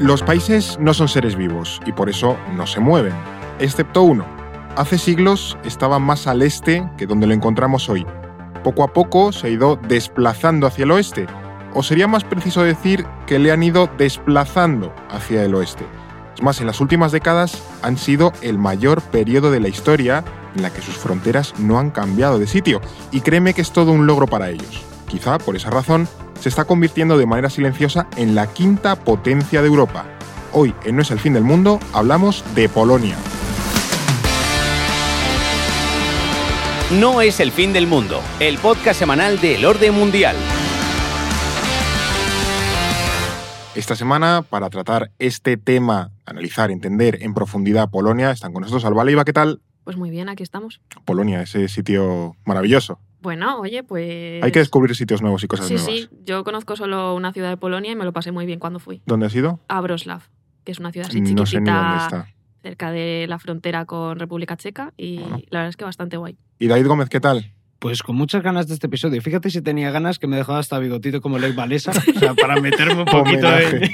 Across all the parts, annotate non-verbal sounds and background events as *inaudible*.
Los países no son seres vivos y por eso no se mueven, excepto uno. Hace siglos estaba más al este que donde lo encontramos hoy. Poco a poco se ha ido desplazando hacia el oeste, o sería más preciso decir que le han ido desplazando hacia el oeste. Es más, en las últimas décadas han sido el mayor periodo de la historia en la que sus fronteras no han cambiado de sitio, y créeme que es todo un logro para ellos. Quizá por esa razón se está convirtiendo de manera silenciosa en la quinta potencia de Europa. Hoy, en No es el fin del mundo, hablamos de Polonia. No es el fin del mundo, el podcast semanal del orden mundial. Esta semana, para tratar este tema, analizar, entender en profundidad Polonia, están con nosotros Alba Leiva, ¿qué tal? Pues muy bien, aquí estamos. Polonia, ese sitio maravilloso. Bueno, oye, pues... Hay que descubrir sitios nuevos y cosas Sí, nuevas. sí, yo conozco solo una ciudad de Polonia y me lo pasé muy bien cuando fui. ¿Dónde has ido? A Wrocław, que es una ciudad así No sé ni dónde chiquitita está. cerca de la frontera con República Checa y Bueno. la verdad es que bastante guay. ¿Y David Gómez, qué tal? Pues con muchas ganas de este episodio. Fíjate si tenía ganas que me dejaba hasta bigotito como Lech Valesa, *laughs* o sea, para meterme un poquito en,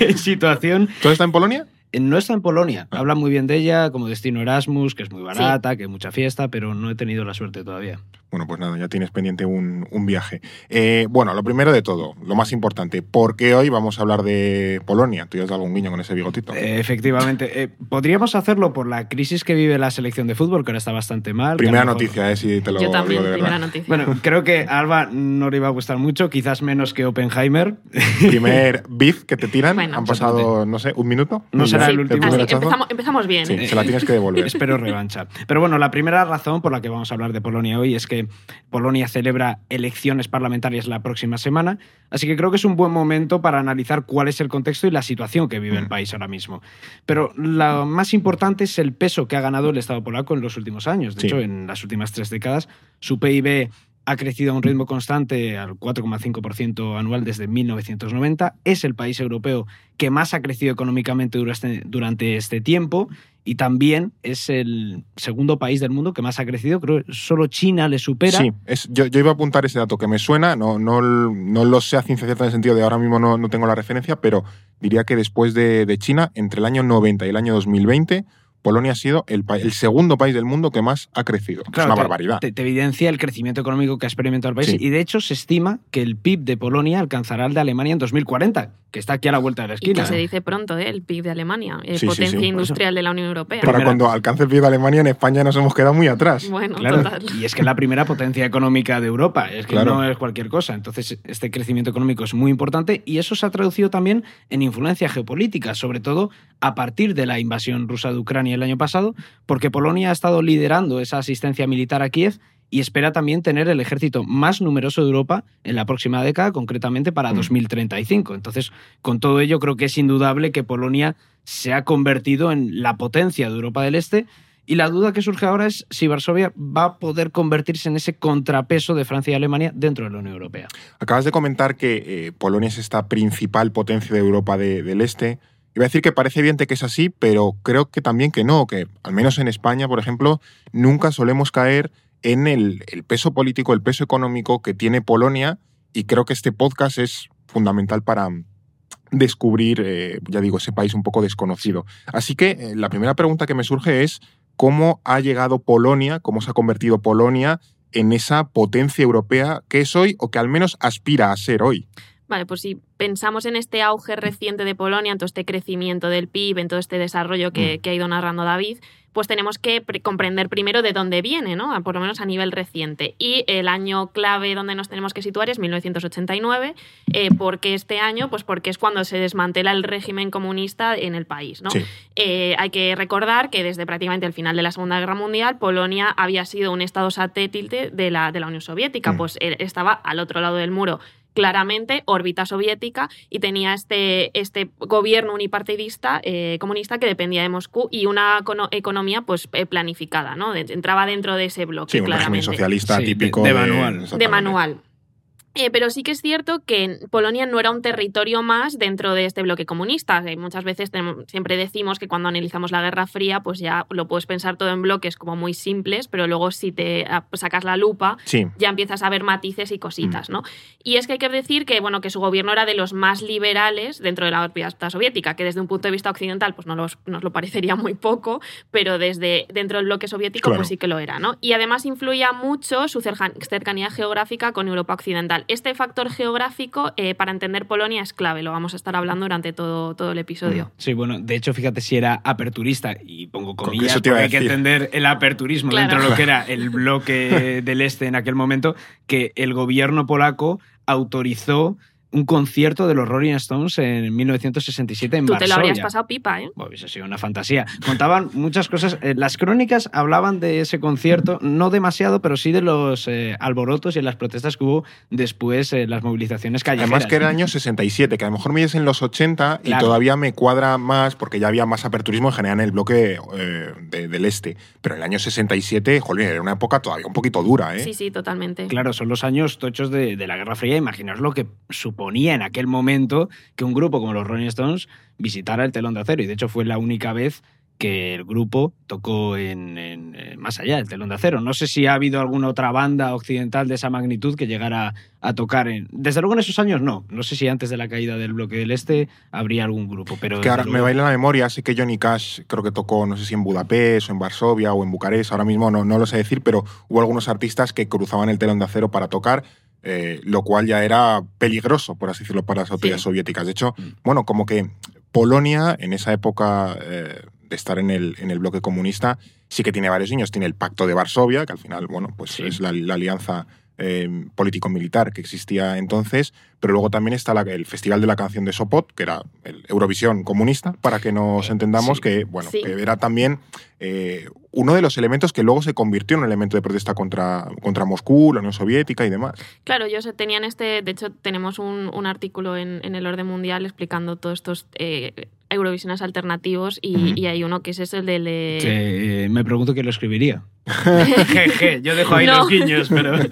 *laughs* en situación. ¿Tú estado en Polonia? No está en Polonia. Ah. Habla muy bien de ella como destino Erasmus, que es muy barata, que hay mucha fiesta, pero no he tenido la suerte todavía. Bueno, pues nada, ya tienes pendiente un, un viaje. Eh, bueno, lo primero de todo, lo más importante, ¿por qué hoy vamos a hablar de Polonia? Tú ya has dado un guiño con ese bigotito. Eh, efectivamente. Eh, podríamos hacerlo por la crisis que vive la selección de fútbol, que ahora está bastante mal. primera mejor- noticia, eh, si te lo yo también, digo de primera verdad. noticia. Bueno, creo que a Alba no le iba a gustar mucho, quizás menos que Oppenheimer. *laughs* Primer beef que te tiran, Bueno. han pasado, no sé, un minuto. No será el último. Así, empezamos, empezamos bien. Sí, se la tienes que devolver. *laughs* Espero revancha. Pero bueno, la primera razón por la que vamos a hablar de Polonia hoy es que Polonia celebra elecciones parlamentarias la próxima semana, así que creo que es un buen momento para analizar cuál es el contexto y la situación que vive el Mm. país ahora mismo. Pero lo más importante es el peso que ha ganado el Estado polaco en los últimos años. De Sí. hecho, en las últimas tres décadas, su PIB ha crecido a un ritmo constante al 4,5% anual desde 1990. Es el país europeo que más ha crecido económicamente durante este tiempo y también es el segundo país del mundo que más ha crecido. Creo que solo China le supera. Sí, es, yo, yo iba a apuntar ese dato que me suena, no, no, no lo sé a ciencia cierta en el sentido de ahora mismo no, no tengo la referencia, pero diría que después de, de China, entre el año 90 y el año 2020, Polonia ha sido el, el segundo país del mundo que más ha crecido. es una te- barbaridad. Te, te evidencia el crecimiento económico que ha experimentado el país Sí. y de hecho se estima que el PIB de Polonia alcanzará el de Alemania en 2040, que está aquí a la vuelta de la Y esquina. que se dice pronto, ¿eh? el PIB de Alemania, eh, Sí, potencia sí. industrial de la Unión Europea. Para primera- cuando alcance el pie de Alemania, en España nos hemos quedado muy atrás. Bueno, Claro, total. y es que es la primera potencia económica de Europa, es que Claro. no es cualquier cosa. Entonces, este crecimiento económico es muy importante y eso se ha traducido también en influencia geopolítica, sobre todo a partir de la invasión rusa de Ucrania el año pasado, porque Polonia ha estado liderando esa asistencia militar a Kiev y espera también tener el ejército más numeroso de Europa en la próxima década, concretamente para Mm. 2035. Entonces, con todo ello, creo que es indudable que Polonia se ha convertido en la potencia de Europa del Este y la duda que surge ahora es si Varsovia va a poder convertirse en ese contrapeso de Francia y Alemania dentro de la Unión Europea. Acabas de comentar que eh, Polonia es esta principal potencia de Europa de- del Este. Iba a decir que parece evidente que es así, pero creo que también que no, que al menos en España, por ejemplo, nunca solemos caer en el, peso político, el peso económico que tiene Polonia y creo que este podcast es fundamental para descubrir, eh, ya digo, ese país un poco desconocido. Así que eh, la primera pregunta que me surge es cómo ha llegado Polonia, cómo se ha convertido Polonia en esa potencia europea que es hoy o que al menos aspira a ser hoy. Vale, pues si pensamos en este auge reciente de Polonia, en todo este crecimiento del PIB, en todo este desarrollo que, Mm. que ha ido narrando David, pues tenemos que pre- comprender primero de dónde viene, ¿no? Por lo menos a nivel reciente. Y el año clave donde nos tenemos que situar es 1989. Eh, ¿Por qué este año? Pues porque es cuando se desmantela el régimen comunista en el país, ¿no? Sí. Eh, hay que recordar que desde prácticamente el final de la Segunda Guerra Mundial, Polonia había sido un estado satélite de la, de la Unión Soviética, Mm. pues eh, estaba al otro lado del muro claramente órbita soviética y tenía este, este gobierno unipartidista eh, comunista que dependía de Moscú y una econo- economía pues eh, planificada, ¿no? De- entraba dentro de ese bloque, Sí, un régimen claramente socialista Sí, típico. de manual. de manual. Eh, pero sí que es cierto que Polonia no era un territorio más dentro de este bloque comunista. Eh, muchas veces tenemos- siempre decimos que cuando analizamos la Guerra Fría, pues ya lo puedes pensar todo en bloques como muy simples, pero luego si te ah, sacas la lupa, Sí, ya empiezas a ver matices y cositas, Mm. ¿no? Y es que hay que decir que, bueno, que su gobierno era de los más liberales dentro de la órbita soviética, que desde un punto de vista occidental pues no los- nos lo parecería muy poco, pero desde dentro del bloque soviético Claro. pues sí que lo era, ¿no? Y además influía mucho su cercanía geográfica con Europa occidental. Este factor geográfico eh, para entender Polonia es clave, lo vamos a estar hablando durante todo, todo el episodio. Sí, bueno, de hecho, fíjate si era aperturista, y pongo comillas, porque hay que entender el aperturismo Claro. dentro de lo que era *laughs* el bloque del este en aquel momento, que el gobierno polaco autorizó un concierto de los Rolling Stones en 1967 en Tú te lo habrías Varsovia. pasado pipa, ¿eh? Ha sido una fantasía. Contaban muchas cosas. Eh, las crónicas hablaban de ese concierto, no demasiado, pero sí de los eh, alborotos y las protestas que hubo después, eh, las movilizaciones callejeras. Además que era el año 67, que a lo mejor me en los 80 y todavía me cuadra más porque ya había más aperturismo en general en el bloque eh, de- del este. Pero en el año 67, jolín, era una época todavía un poquito dura, ¿eh? Sí, sí, totalmente. Claro, son los años tochos de, de la Guerra Fría. Imaginaos lo que suponía en aquel momento que un grupo como los Rolling Stones visitara el telón de acero. Y de hecho fue la única vez que el grupo tocó en, en- en más allá del telón de acero. No sé si ha habido alguna otra banda occidental de esa magnitud que llegara a tocar en... Desde luego en esos años no. No sé si antes de la caída del bloque del este habría algún grupo, pero... Que ahora me baila la memoria, sé que Johnny Cash creo que tocó, no sé si en Budapest o en Varsovia o en Bucarest, ahora mismo no, no lo sé decir, pero hubo algunos artistas que cruzaban el telón de acero para tocar, eh, lo cual ya era peligroso, por así decirlo, para las autoridades Sí. soviéticas. De hecho, Mm. bueno, como que Polonia, en esa época eh, de estar en el, en el bloque comunista, sí que tiene varios niños. Tiene el Pacto de Varsovia, que al final, bueno, pues Sí. es la, la alianza eh, político-militar que existía entonces, pero luego también está la- el Festival de la Canción de Sopot, que era el Eurovisión comunista, para que nos Eh, entendamos sí. que, bueno, Sí. que era también eh, uno de los elementos que luego se convirtió en un elemento de protesta contra, contra Moscú, la Unión Soviética y demás. Claro, ellos tenían este, de hecho tenemos un, un artículo en, en el orden mundial explicando todos estos eh, Eurovisiones alternativos y, hay uno que es ese el del de... Que, eh, me pregunto quién lo escribiría. *laughs* Jeje, Yo dejo ahí *laughs* No. los guiños, pero... *laughs*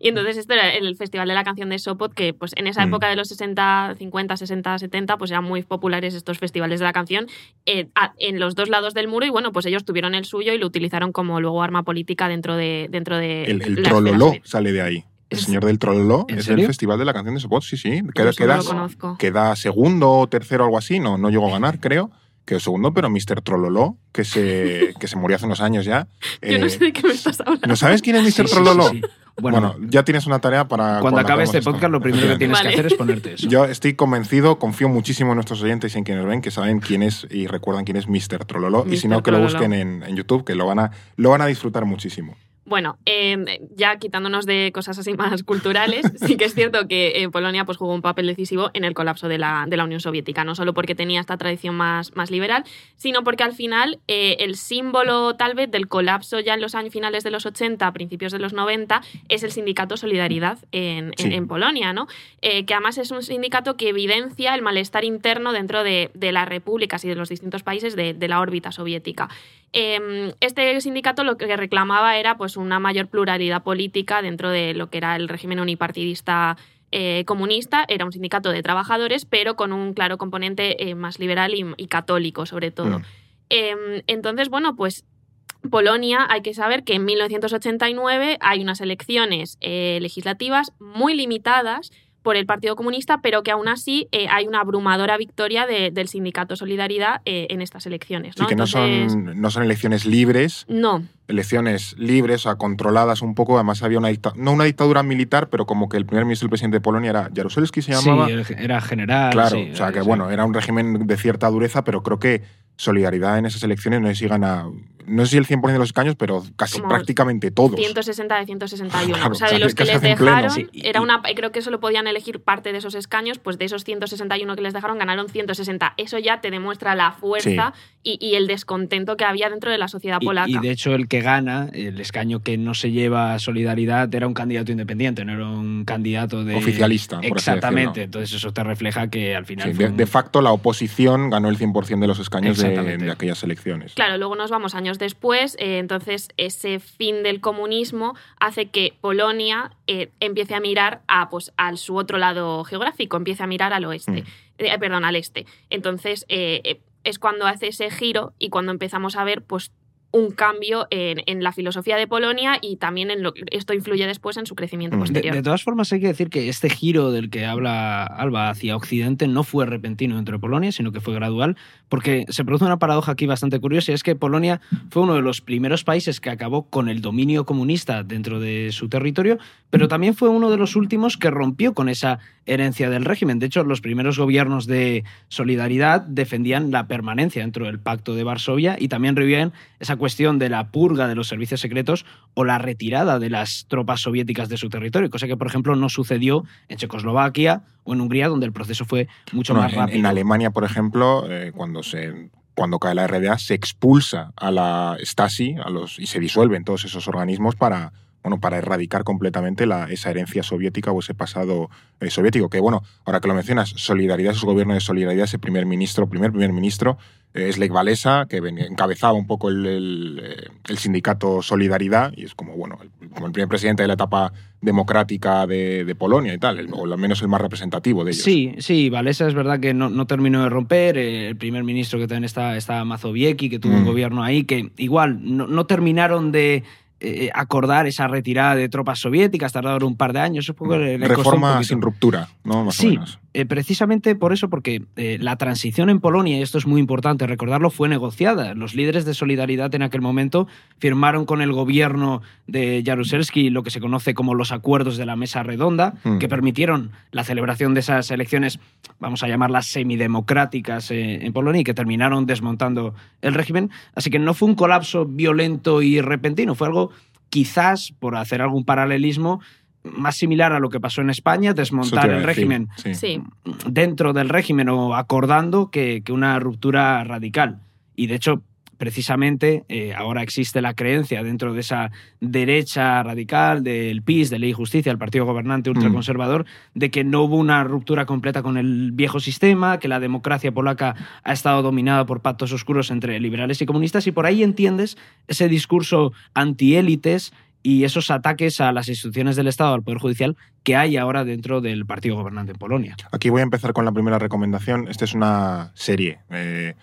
Y entonces esto era el Festival de la Canción de Sopot, que pues en esa Mm. época de los 60, 50, 60, 70, pues eran muy populares estos festivales de la canción eh, a- en los dos lados del muro y bueno, pues ellos tuvieron el suyo y lo utilizaron como luego arma política dentro de, dentro de El, el Trololó sale de ahí. El ¿Es- señor del Trololó ¿En es serio? el Festival de la Canción de Sopot, sí, sí. Queda, lo segundo o tercero, algo así. No, no llegó a ganar, creo. Quedó segundo, pero Mr. Trololó, que se, *laughs* que se murió hace unos años ya. Yo no eh, sé de qué me estás hablando. ¿No sabes quién es Mr. Sí, sí, sí, Trololó? sí. Bueno, Bueno, ya tienes una tarea para. cuando acabe este esto. podcast, lo primero que tienes Vale. que hacer es ponerte eso. Yo estoy convencido, confío muchísimo en nuestros oyentes y en quienes ven, que saben quién es y recuerdan quién es Mr. Trololó. Y si no, que lo busquen en, en YouTube, que lo van, a, lo van a disfrutar muchísimo. Bueno, eh, ya quitándonos de cosas así más *laughs* culturales, sí que es cierto que eh, Polonia pues, jugó un papel decisivo en el colapso de la, de la Unión Soviética, no solo porque tenía esta tradición más, más liberal, sino porque al final eh, el símbolo tal vez del colapso ya en los años finales de los 80, principios de los 90, es el sindicato Solidaridad en, en- Sí. en Polonia, ¿no? Eh, que además es un sindicato que evidencia el malestar interno dentro de, de las repúblicas y de los distintos países de, de la órbita soviética. Eh, este sindicato lo que reclamaba era pues, una mayor pluralidad política dentro de lo que era el régimen unipartidista eh, comunista. Era un sindicato de trabajadores, pero con un claro componente eh, más liberal y, y católico, sobre todo. Mm. Eh, entonces, bueno, pues Polonia, hay que saber que en 1989 hay unas elecciones eh, legislativas muy limitadas por el Partido Comunista, pero que aún así eh, hay una abrumadora victoria de- del sindicato Solidaridad eh, en estas elecciones. Sí, ¿no? que no Entonces, son, no son elecciones libres, no, elecciones libres, o sea, controladas un poco. Además, había una dictadura, no una dictadura militar, pero como que el primer ministro y el presidente de Polonia era Jaruzelski, se llamaba. Sí, era general. Claro, sí, o sea que sí. bueno, era un régimen de cierta dureza, pero creo que solidaridad en esas elecciones no sé si gana, no sé si el 100% de los escaños, pero casi Como prácticamente todos. 160 de 161. *laughs* Claro, o sea, de los que les dejaron, Sí, y- era una, creo que solo podían elegir parte de esos escaños, pues de esos 161 que les dejaron ganaron 160. Eso ya te demuestra la fuerza y, y el descontento que había dentro de la sociedad Y- polaca. Y, de hecho el que gana, el escaño que no se lleva solidaridad, era un candidato independiente, no era un candidato de... Oficialista, por Exactamente, entonces eso te refleja que al final... Sí, fue de, un- de facto, la oposición ganó el 100% de los escaños de aquellas elecciones. Claro, luego nos vamos años después, eh, entonces ese fin del comunismo hace que Polonia eh, empiece a mirar a, pues, al su otro lado geográfico, empiece a mirar al oeste, eh, perdón, al este. Entonces es cuando hace ese giro y cuando empezamos a ver pues un cambio en, en la filosofía de Polonia y también en lo que esto influye después en su crecimiento Mm. De, posterior. de todas formas, hay que decir que este giro del que habla Alba hacia Occidente no fue repentino dentro de Polonia, sino que fue gradual, porque se produce una paradoja aquí bastante curiosa, y es que Polonia fue uno de los primeros países que acabó con el dominio comunista dentro de su territorio, pero también fue uno de los últimos que rompió con esa herencia del régimen. De hecho, los primeros gobiernos de solidaridad defendían la permanencia dentro del Pacto de Varsovia y también revivían esa cuestión de la purga de los servicios secretos o la retirada de las tropas soviéticas de su territorio, cosa que, por ejemplo, no sucedió en Checoslovaquia o en Hungría, donde el proceso fue mucho más rápido. En, Alemania, por ejemplo, eh, cuando se cuando cae la RDA, se expulsa a la Stasi a los, y se disuelven todos esos organismos para, bueno, para erradicar completamente la, esa herencia soviética o ese pasado eh, soviético. Que bueno, ahora que lo mencionas, Solidaridad, su gobierno de Solidaridad, ese primer ministro, primer primer ministro, eh, es Lech Walesa, que encabezaba un poco el, el, eh, el sindicato Solidaridad y es como, bueno, el, como el primer presidente de la etapa democrática de, de Polonia y tal, o al menos el más representativo de ellos. Sí, sí, Valesa es verdad que no, no terminó de romper. eh, El primer ministro que también está, está Mazowiecki, que tuvo un Mm. gobierno ahí, que igual no, no terminaron de acordar esa retirada de tropas soviéticas, tardaron un par de años. un poco le- un Reforma sin ruptura, ¿no? Más o Sí, menos. Eh, precisamente por eso, porque eh, la transición en Polonia, y esto es muy importante recordarlo, fue negociada. Los líderes de Solidaridad en aquel momento firmaron con el gobierno de Jaruzelski lo que se conoce como los acuerdos de la mesa redonda, Mm. que permitieron la celebración de esas elecciones, vamos a llamarlas semidemocráticas eh, en Polonia, y que terminaron desmontando el régimen. Así que no fue un colapso violento y repentino, fue algo quizás, por hacer algún paralelismo, más similar a lo que pasó en España, desmontar el régimen sí. Sí. dentro del régimen o acordando que, que una ruptura radical. Y de hecho, precisamente eh, ahora existe la creencia dentro de esa derecha radical, del PIS, de Ley y Justicia, el partido gobernante ultraconservador, de que no hubo una ruptura completa con el viejo sistema, que la democracia polaca ha estado dominada por pactos oscuros entre liberales y comunistas, y por ahí entiendes ese discurso antiélites y esos ataques a las instituciones del Estado, al Poder Judicial, que hay ahora dentro del partido gobernante en Polonia. Aquí voy a empezar con la primera recomendación. Esta es una serie. eh,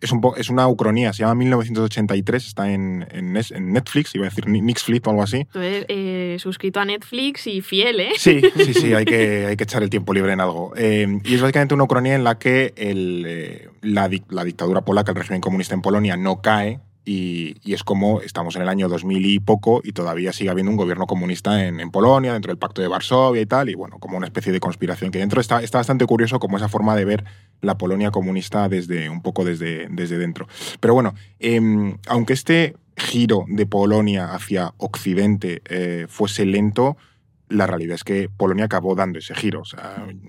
es, un po- es una ucronía, se llama 1983, está en, en Nes- en Netflix, iba a decir Ni- Nixflix o algo así. Tú eres eh, suscrito a Netflix y fiel, ¿eh? Sí, sí, sí, *laughs* hay que, hay que echar el tiempo libre en algo. Eh, y es básicamente una ucronía en la que el, eh, la, la dictadura polaca, el régimen comunista en Polonia, no cae. Y, es como estamos en el año 2000 y poco y todavía sigue habiendo un gobierno comunista en, Polonia, dentro del Pacto de Varsovia y tal, y bueno, como una especie de conspiración que dentro está, está bastante curioso como esa forma de ver la Polonia comunista desde un poco desde, desde dentro. Pero bueno, em, aunque este giro de Polonia hacia Occidente eh, fuese lento, la realidad es que Polonia acabó dando ese giro.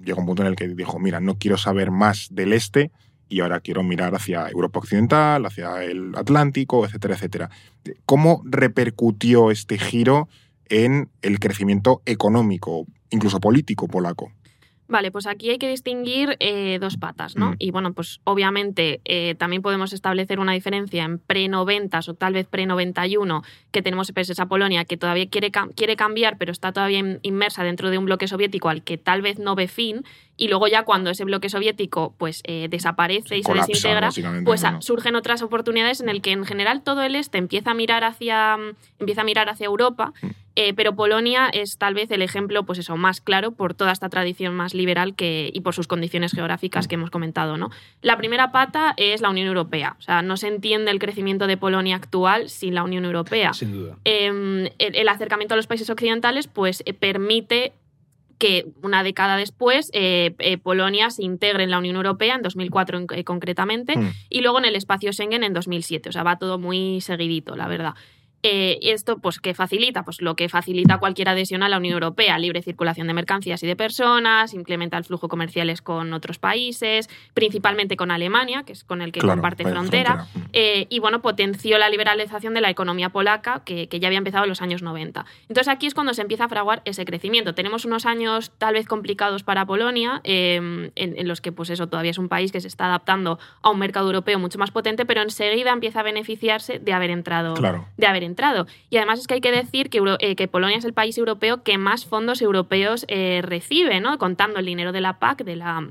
Llegó un punto en el que dijo, mira, no quiero saber más del este y ahora quiero mirar hacia Europa Occidental, hacia el Atlántico, etcétera, etcétera. ¿Cómo repercutió este giro en el crecimiento económico, incluso político polaco? Vale, pues aquí hay que distinguir eh, dos patas, ¿no? Mm. Y bueno, pues obviamente eh, también podemos establecer una diferencia en pre-90s o tal vez pre-91, que tenemos pues, esa Polonia que todavía quiere, quiere cambiar, pero está todavía in- inmersa dentro de un bloque soviético al que tal vez no ve fin, y luego ya cuando ese bloque soviético pues eh, desaparece y se Colapsa, desintegra, pues bueno. surgen otras oportunidades en el que en general todo el este empieza a mirar hacia, empieza a mirar hacia Europa, Mm. eh, pero Polonia es tal vez el ejemplo pues eso, más claro por toda esta tradición más liberal que, y por sus condiciones Mm. geográficas que hemos comentado. ¿no? La primera pata es la Unión Europea. O sea, no se entiende el crecimiento de Polonia actual sin la Unión Europea. Sin duda. Eh, el, el acercamiento a los países occidentales pues eh, permite que una década después eh, eh, Polonia se integre en la Unión Europea, en 2004 en- eh, concretamente, Mm. y luego en el espacio Schengen en 2007. O sea, va todo muy seguidito, la verdad. Eh, esto, pues, ¿qué facilita? Pues lo que facilita cualquier adhesión a la Unión Europea, libre circulación de mercancías y de personas, implementa el flujo comerciales con otros países, principalmente con Alemania, que es con el que Claro, comparte frontera. frontera. Mm. Eh, y bueno, potenció la liberalización de la economía polaca, que, que ya había empezado en los años 90. Entonces aquí es cuando se empieza a fraguar ese crecimiento. Tenemos unos años tal vez complicados para Polonia, eh, en, en los que pues eso todavía es un país que se está adaptando a un mercado europeo mucho más potente, pero enseguida empieza a beneficiarse de haber entrado. Claro. De haber entrado. Y además es que hay que decir que, Euro- eh, que Polonia es el país europeo que más fondos europeos eh, recibe, ¿no? Contando el dinero de la PAC, de la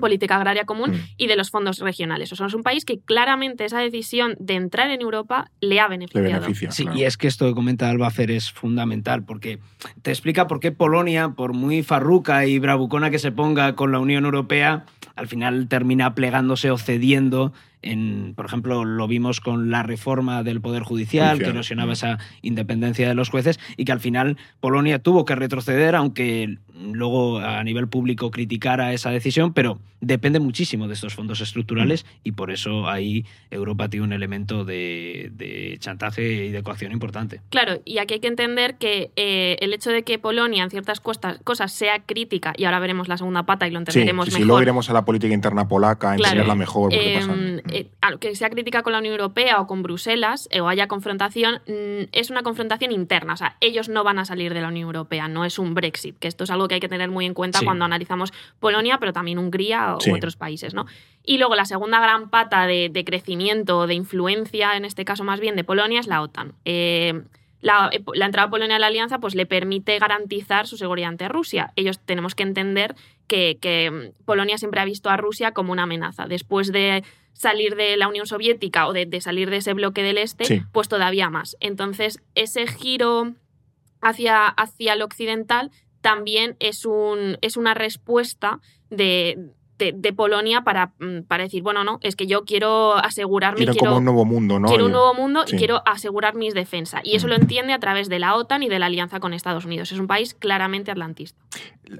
política agraria común Mm. y de los fondos regionales. O sea, es un país que claramente esa decisión de entrar en Europa le ha Le beneficiado. beneficia. Sí, claro. y es que esto que comenta Albacer es fundamental porque te explica por qué Polonia, por muy farruca y bravucona que se ponga con la Unión Europea, al final termina plegándose o cediendo. En, por ejemplo, lo vimos con la reforma del Poder Judicial, Judicial, que erosionaba mm. esa independencia de los jueces y que al final Polonia tuvo que retroceder, aunque luego a nivel público criticara esa decisión, pero depende muchísimo de estos fondos estructurales y por eso ahí Europa tiene un elemento de, de chantaje y de coacción importante. Claro, y aquí hay que entender que eh, el hecho de que Polonia en ciertas costas- cosas sea crítica, y ahora veremos la segunda pata y lo Sí, entenderemos sí, sí, mejor. luego iremos a la política interna polaca, a Claro. enseñarla mejor. porque Eh, pasan- eh, a lo que sea crítica con la Unión Europea o con Bruselas eh, o haya confrontación, mm, es una confrontación interna. O sea, ellos no van a salir de la Unión Europea, no es un Brexit, que esto es algo que hay que tener muy en cuenta Sí. cuando analizamos Polonia, pero también Hungría o Sí. otros países. ¿no? Y luego la segunda gran pata de, de crecimiento, de influencia, en este caso más bien de Polonia, es la OTAN. Eh, la, eh, la entrada de Polonia a la alianza pues, le permite garantizar su seguridad ante Rusia. Ellos tenemos que entender que, que, mm, Polonia siempre ha visto a Rusia como una amenaza. Después de salir de la Unión Soviética o de, de salir de ese bloque del este, Sí. pues todavía más. Entonces, ese giro hacia, hacia lo occidental también es, un, es una respuesta de, de, de Polonia para, mm, para decir, bueno, no, es que yo quiero asegurarme, Quieren quiero, como un nuevo mundo, ¿no? quiero un nuevo mundo sí. y quiero asegurar mis defensas. Y eso Mm. lo entiende a través de la OTAN y de la alianza con Estados Unidos. Es un país claramente atlantista.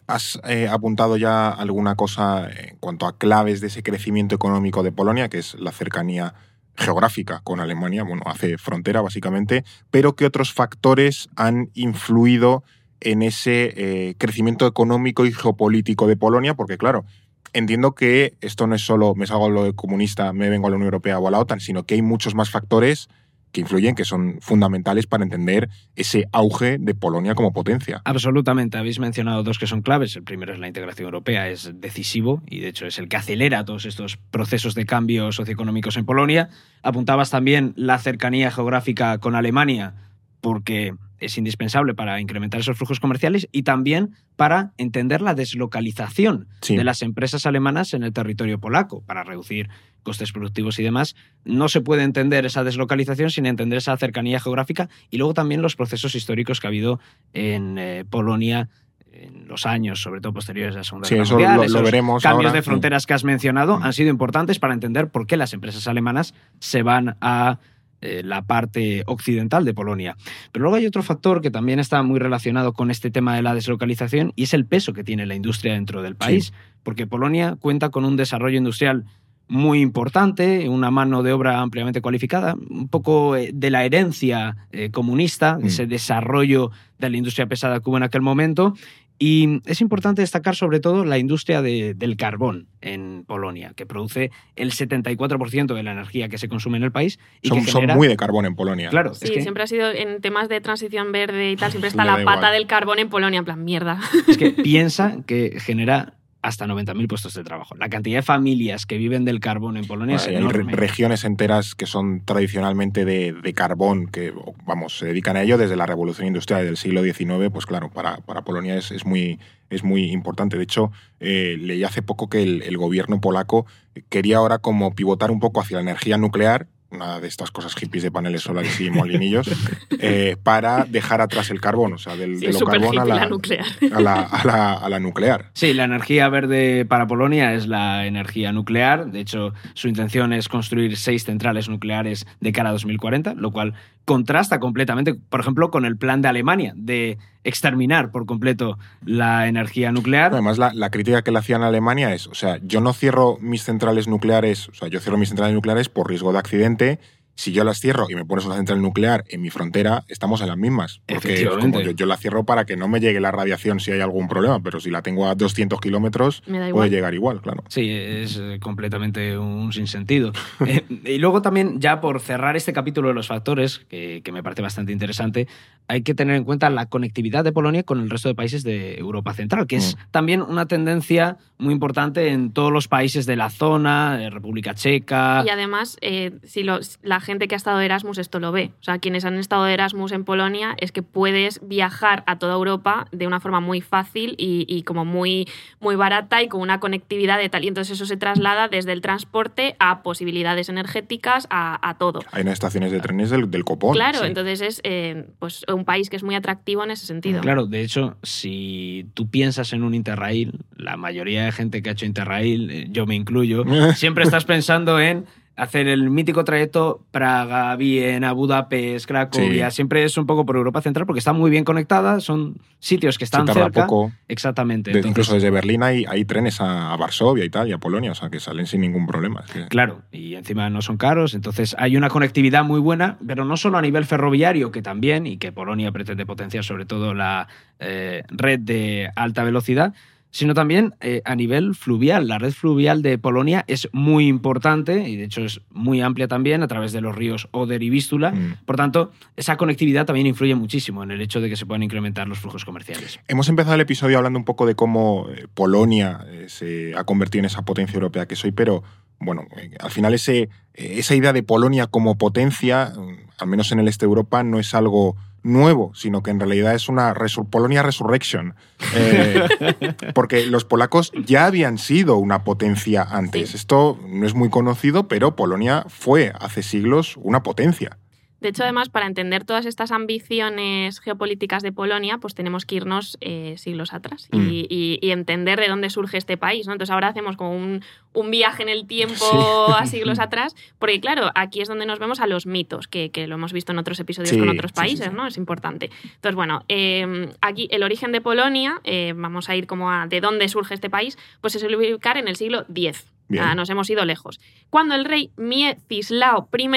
¿Has eh, apuntado ya alguna cosa en cuanto a claves de ese crecimiento económico de Polonia, que es la cercanía geográfica con Alemania? Bueno, hace frontera básicamente, pero ¿qué otros factores han influido en ese eh, crecimiento económico y geopolítico de Polonia? Porque claro, entiendo que esto no es solo me salgo a lo comunista, me vengo a la Unión Europea o a la OTAN, sino que hay muchos más factores que influyen, que son fundamentales para entender ese auge de Polonia como potencia. Absolutamente, habéis mencionado dos que son claves. El primero es la integración europea, es decisivo y de hecho es el que acelera todos estos procesos de cambio socioeconómicos en Polonia. Apuntabas también la cercanía geográfica con Alemania, porque es indispensable para incrementar esos flujos comerciales y también para entender la deslocalización Sí. de las empresas alemanas en el territorio polaco, para reducir costes productivos y demás. No se puede entender esa deslocalización sin entender esa cercanía geográfica y luego también los procesos históricos que ha habido en eh, Polonia en los años, sobre todo posteriores a la Segunda Sí, Guerra Mundial. lo- lo veremos cambios ahora, de sí. fronteras que has mencionado Mm. han sido importantes para entender por qué las empresas alemanas se van a eh, la parte occidental de Polonia. Pero luego hay otro factor que también está muy relacionado con este tema de la deslocalización y es el peso que tiene la industria dentro del país, porque Polonia cuenta con un desarrollo industrial muy importante, una mano de obra ampliamente cualificada, un poco eh, de la herencia eh, comunista, Mm. ese desarrollo de la industria pesada que hubo en aquel momento. Y es importante destacar sobre todo la industria de- del carbón en Polonia, que produce el 74% de la energía que se consume en el país y Son, que son genera... muy de carbón en Polonia. Claro, Sí, es que, siempre ha sido en temas de transición verde y tal, siempre está la pata igual. del carbón en Polonia, en plan, mierda. es que piensa que genera hasta 90.000 puestos de trabajo. La cantidad de familias que viven del carbón en Polonia es Hay re- enorme. regiones enteras que son tradicionalmente de, de carbón, que vamos, se dedican a ello desde la revolución industrial del siglo XIX, pues claro, para, para Polonia es, es muy, es muy importante. De hecho, eh, leí hace poco que el, el gobierno polaco quería ahora como pivotar un poco hacia la energía nuclear, una de estas cosas hippies de paneles solares y molinillos, *laughs* eh, para dejar atrás el carbón, o sea, del, Sí, de lo carbón a la nuclear. a la- a la- a la nuclear. Sí, la energía verde para Polonia es la energía nuclear. De hecho, su intención es construir seis centrales nucleares de cara a 2040, lo cual contrasta completamente, por ejemplo, con el plan de Alemania de exterminar por completo la energía nuclear. Además, la, la crítica que le hacían a Alemania es, o sea, yo no cierro mis centrales nucleares, o sea, yo cierro mis centrales nucleares por riesgo de accidente. Si yo las cierro y me pones una central nuclear en mi frontera, estamos en las mismas. Porque como yo, yo la cierro para que no me llegue la radiación si hay algún problema, pero si la tengo a 200 kilómetros, puede llegar igual, claro. Sí, es eh, completamente un sinsentido. *laughs* Eh, y luego también, ya por cerrar este capítulo de los factores, que, que me parece bastante interesante, hay que tener en cuenta la conectividad de Polonia con el resto de países de Europa Central, que es también una tendencia muy importante en todos los países de la zona, eh, República Checa. Y además, eh, si los- la gente que ha estado de Erasmus esto lo ve. O sea, quienes han estado de Erasmus en Polonia es que puedes viajar a toda Europa de una forma muy fácil y, y como muy, muy barata y con una conectividad de tal. Y entonces eso se traslada desde el transporte a posibilidades energéticas, a, a todo. Hay unas estaciones de trenes del, del copón. Claro, sí. entonces es eh, pues un país que es muy atractivo en ese sentido. Claro, de hecho, si tú piensas en un Interrail, la mayoría de gente que ha hecho Interrail, eh, yo me incluyo, *laughs* siempre estás pensando en hacer el mítico trayecto Praga, Viena, Budapest, Cracovia. Sí. Siempre es un poco por Europa Central porque está muy bien conectada, son sitios que Se están tarda cerca. poco. Exactamente. De- entonces- incluso desde Berlín hay, hay trenes a, a Varsovia y tal, y a Polonia, o sea, que salen sin ningún problema. Es que- Claro, y encima no son caros, entonces hay una conectividad muy buena, pero no solo a nivel ferroviario, que también, y que Polonia pretende potenciar sobre todo la eh, red de alta velocidad, sino también eh, a nivel fluvial. La red fluvial de Polonia es muy importante y de hecho es muy amplia también a través de los ríos Oder y Vístula. Mm. Por tanto, esa conectividad también influye muchísimo en el hecho de que se puedan incrementar los flujos comerciales. Hemos empezado el episodio hablando un poco de cómo eh, Polonia eh, se ha convertido en esa potencia europea que soy, pero bueno, al final ese, esa idea de Polonia como potencia, mm, al menos en el este de Europa, no es algo nuevo, sino que en realidad es una resur- Polonia Resurrection. Eh, *laughs* porque los polacos ya habían sido una potencia antes. Sí. Esto no es muy conocido, pero Polonia fue hace siglos una potencia. De hecho, además, para entender todas estas ambiciones geopolíticas de Polonia, pues tenemos que irnos eh, siglos atrás y, Mm. y- y entender de dónde surge este país. ¿no? Entonces ahora hacemos como un, un viaje en el tiempo Sí. a siglos atrás, porque claro, aquí es donde nos vemos a los mitos, que, que lo hemos visto en otros episodios Sí, con otros países, sí. ¿no? Es importante. Entonces, bueno, eh, aquí el origen de Polonia, eh, vamos a ir como a de dónde surge este país, pues se suele ubicar en el siglo X. Ah, nos hemos ido lejos. Cuando el rey Miecislao I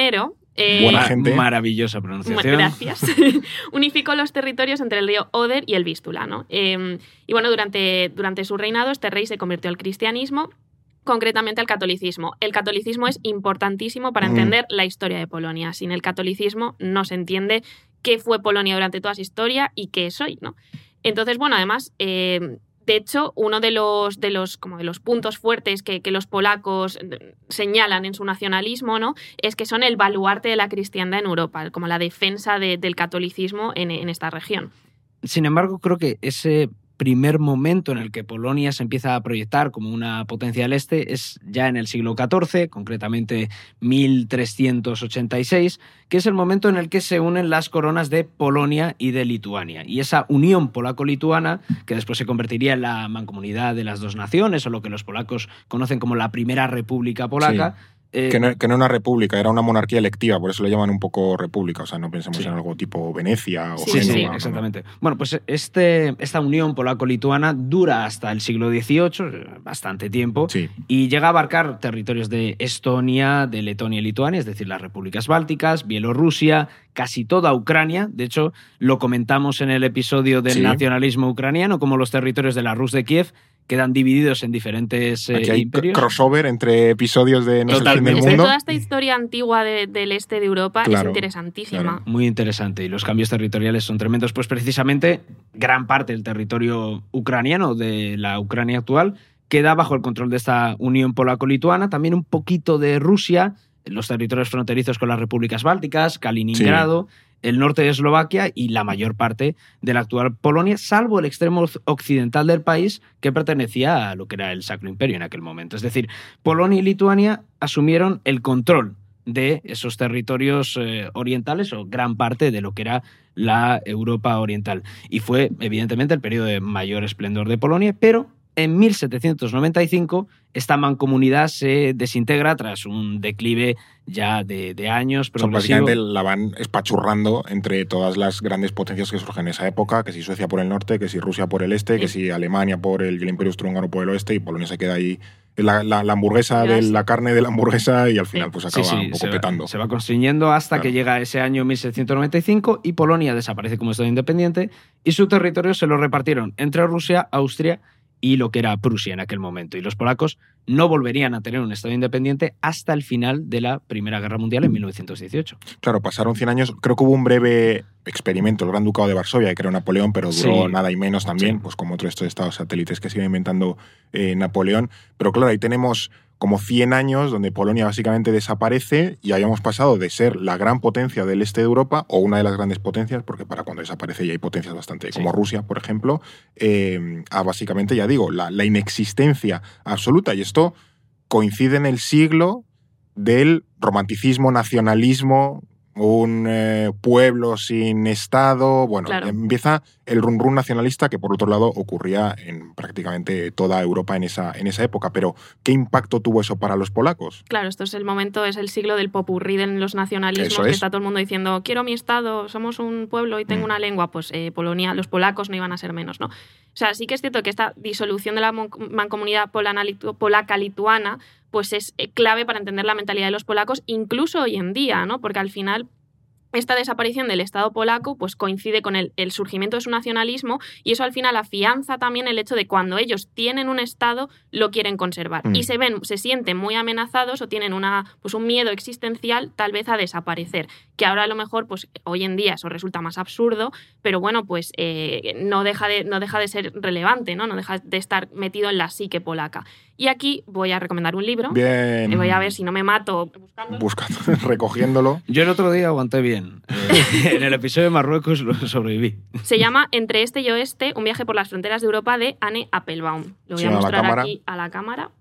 eh, Buena gente. Maravillosa pronunciación. Gracias. *laughs* Unificó los territorios entre el río Oder y el Vístula. ¿no? Eh, y bueno, durante, durante su reinado este rey se convirtió al cristianismo, concretamente al catolicismo. El catolicismo es importantísimo para Mm. entender la historia de Polonia. Sin el catolicismo no se entiende qué fue Polonia durante toda su historia y qué es hoy. ¿no? Entonces, bueno, además... eh, de hecho, uno de los, de los, como de los puntos fuertes que, los polacos eh, señalan en su nacionalismo ¿no? es que son el baluarte de la cristiandad en Europa, como la defensa de- del catolicismo en, en esta región. Sin embargo, creo que ese primer momento en el que Polonia se empieza a proyectar como una potencia del este es ya en el siglo XIV, concretamente 1386, que es el momento en el que se unen las coronas de Polonia y de Lituania. Y esa unión polaco-lituana, que después se convertiría en la mancomunidad de las dos naciones, o lo que los polacos conocen como la primera república polaca, eh, Que no, que no era una república, era una monarquía electiva, por eso le llaman un poco república. O sea, no pensemos Sí. en algo tipo Venecia o Sí, Sí, sí, Génova, ¿no? exactamente. Bueno, pues este, esta unión polaco-lituana dura hasta el siglo XVIII, bastante tiempo, Sí. y llega a abarcar territorios de Estonia, de Letonia y Lituania, es decir, las repúblicas bálticas, Bielorrusia, casi toda Ucrania. De hecho, lo comentamos en el episodio del nacionalismo ucraniano, como los territorios de la Rus de Kiev quedan divididos en diferentes eh, Aquí hay imperios. crossover entre episodios de No es el fin del mundo. toda esta historia antigua de- del este de Europa es interesantísima. claro. Muy interesante y los cambios territoriales son tremendos. Pues precisamente gran parte del territorio ucraniano de la Ucrania actual queda bajo el control de esta unión polaco-lituana, también un poquito de Rusia, los territorios fronterizos con las repúblicas bálticas, Kaliningrado, el norte de Eslovaquia y la mayor parte de la actual Polonia, salvo el extremo occidental del país que pertenecía a lo que era el Sacro Imperio en aquel momento. Es decir, Polonia y Lituania asumieron el control de esos territorios eh, orientales o gran parte de lo que era la Europa oriental. Y fue, evidentemente, el periodo de mayor esplendor de Polonia, pero en 1795 esta mancomunidad se desintegra tras un declive ya de, años. Pero básicamente la van espachurrando entre todas las grandes potencias que surgen en esa época, que si Suecia por el norte, que si Rusia por el este, que si Alemania por el, el Imperio Austrohúngaro por el oeste y Polonia se queda ahí la, la, hamburguesa de la carne de la hamburguesa y al final pues acaba un poco se petando. Va, se va constriñendo hasta que llega ese año 1795 y Polonia desaparece como Estado independiente y su territorio se lo repartieron entre Rusia, Austria y lo que era Prusia en aquel momento. Y los polacos no volverían a tener un Estado independiente hasta el final de la Primera Guerra Mundial en 1918. Claro, pasaron 100 años. Creo que hubo un breve experimento, el Gran Ducado de Varsovia, que creó Napoleón, pero duró nada y menos también, pues como otros estos estados satélites que se iba inventando eh, Napoleón. Pero claro, ahí tenemos como 100 años donde Polonia básicamente desaparece y hayamos pasado de ser la gran potencia del este de Europa, o una de las grandes potencias, porque para cuando desaparece ya hay potencias bastante, como Rusia, por ejemplo, eh, a básicamente, ya digo, la, la inexistencia absoluta. Y esto coincide en el siglo del romanticismo, nacionalismo, un eh, pueblo sin Estado. Bueno, empieza el run run nacionalista que por otro lado ocurría en prácticamente toda Europa en esa, en esa época. Pero, ¿qué impacto tuvo eso para los polacos? Claro, esto es el momento, es el siglo del popurrí en los nacionalismos, que está todo el mundo diciendo, quiero mi Estado, somos un pueblo y tengo mm. una lengua. Pues eh, Polonia, los polacos no iban a ser menos, ¿no? O sea, sí que es cierto que esta disolución de la mancomunidad polaca-lituana pues es eh, clave para entender la mentalidad de los polacos, incluso hoy en día, ¿no? Porque al final esta desaparición del Estado polaco pues coincide con el, surgimiento de su nacionalismo y eso al final afianza también el hecho de cuando ellos tienen un Estado lo quieren conservar y mm. se ven, se sienten muy amenazados o tienen una, pues un miedo existencial tal vez a desaparecer, que ahora a lo mejor pues hoy en día eso resulta más absurdo, pero bueno pues eh, no, deja de, no deja de ser relevante, ¿no? no deja de estar metido en la psique polaca. Y aquí voy a recomendar un libro. Bien. voy a ver si no me mato buscando. Buscando, *laughs* recogiéndolo. Yo el otro día aguanté bien. *laughs* Eh, en el episodio de Marruecos sobreviví. Se llama Entre este y oeste, un viaje por las fronteras de Europa de Anne Applebaum. Lo voy a mostrar aquí a la cámara.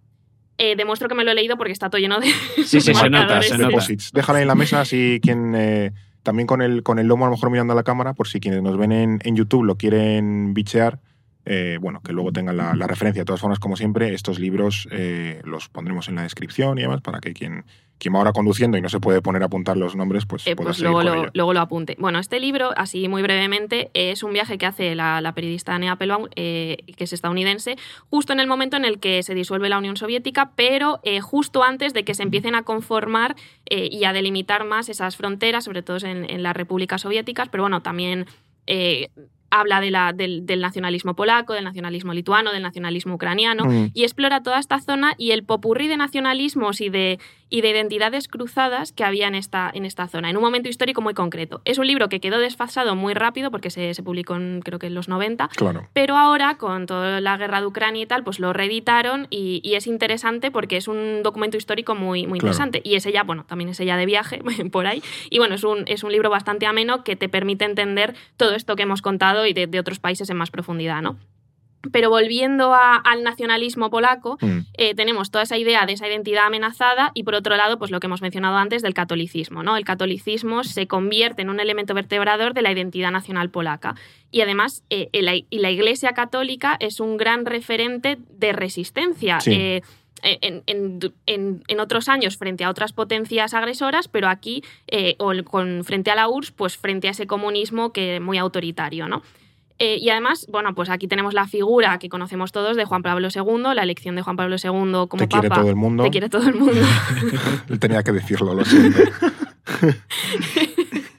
Eh, demuestro que me lo he leído porque está todo lleno de. Sí, *laughs* sí, se nota, se nota. Déjala en la mesa si quien. Eh, también con el, con el lomo a lo mejor mirando a la cámara, por si quienes nos ven en, en YouTube lo quieren bichear eh, bueno, que luego tengan la, referencia. De todas formas, como siempre, estos libros eh, los pondremos en la descripción y demás para que quien, quien va ahora conduciendo y no se puede poner a apuntar los nombres, pues, eh, pues luego, lo, luego lo apunte. Bueno, este libro, así muy brevemente, es un viaje que hace la, periodista Anne Applebaum, que es estadounidense, justo en el momento en el que se disuelve la Unión Soviética, pero justo antes de que se empiecen a conformar y a delimitar más esas fronteras, sobre todo en, en las repúblicas soviéticas, pero bueno, también habla de la, del, nacionalismo polaco, del nacionalismo lituano, del nacionalismo ucraniano, mm. y explora toda esta zona y el popurrí de nacionalismos y de, y de identidades cruzadas que había en esta, en esta zona, en un momento histórico muy concreto. Es un libro que quedó desfasado muy rápido porque se, publicó en, creo que en los 90, claro. pero ahora con toda la guerra de Ucrania y tal, pues lo reeditaron y, es interesante porque es un documento histórico muy, muy interesante. Y ese ya, bueno, también es ella de viaje *laughs* por ahí. Y bueno, es un, es un libro bastante ameno que te permite entender todo esto que hemos contado y de, de otros países en más profundidad, ¿no? Pero volviendo al nacionalismo polaco, mm. eh, tenemos toda esa idea de esa identidad amenazada y por otro lado, pues lo que hemos mencionado antes del catolicismo. ¿no? El catolicismo se convierte en un elemento vertebrador de la identidad nacional polaca. Y además, eh, la, y la Iglesia católica es un gran referente de resistencia. Eh, en, otros años frente a otras potencias agresoras, pero aquí, o con, frente a la URSS, pues frente a ese comunismo que muy autoritario, ¿no? Eh, y además, bueno, pues aquí tenemos la figura que conocemos todos de Juan Pablo II, la elección de Juan Pablo II como Te papa. Quiere todo el mundo. Te quiere todo el mundo. *laughs* Él tenía que decirlo, lo siento. *laughs*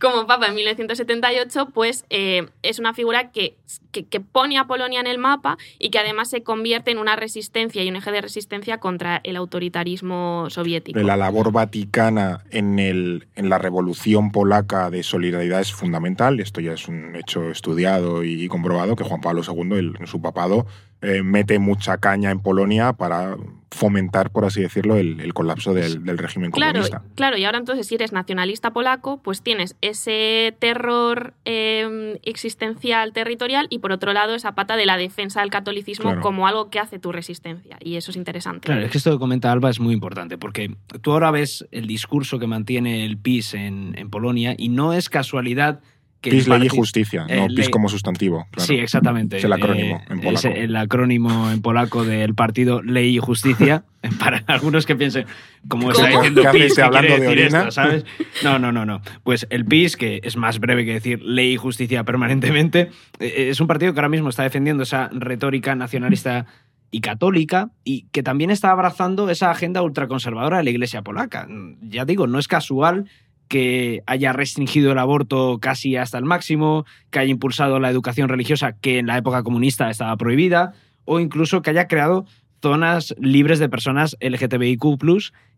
como papa en 1978, pues eh, es una figura que, que, pone a Polonia en el mapa y que además se convierte en una resistencia y un eje de resistencia contra el autoritarismo soviético. La labor vaticana en, el, en la revolución polaca de solidaridad es fundamental. Esto ya es un hecho estudiado y comprobado que Juan Pablo II, en su papado, eh, mete mucha caña en Polonia para fomentar, por así decirlo, el, colapso del, régimen comunista. Claro, y ahora entonces si eres nacionalista polaco, pues tienes ese terror em, existencial territorial y por otro lado esa pata de la defensa del catolicismo como algo que hace tu resistencia. Y eso es interesante. Claro, es que esto que comenta Alba es muy importante, porque tú ahora ves el discurso que mantiene el PIS en, en Polonia y no es casualidad PIS, ley y justicia, no PIS como sustantivo. Sí, exactamente. Es el acrónimo en polaco. Es el acrónimo en polaco del partido Ley y Justicia. *laughs* *laughs* Para algunos que piensen, como está diciendo PIS, hablando de orina? ¿sabes? No, no, no, no. Pues el PIS, que es más breve que decir Ley y Justicia permanentemente, eh, es un partido que ahora mismo está defendiendo esa retórica nacionalista y católica y que también está abrazando esa agenda ultraconservadora de la Iglesia polaca. Ya digo, no es casual que haya restringido el aborto casi hasta el máximo, que haya impulsado la educación religiosa que en la época comunista estaba prohibida, o incluso que haya creado zonas libres de personas LGTBIQ,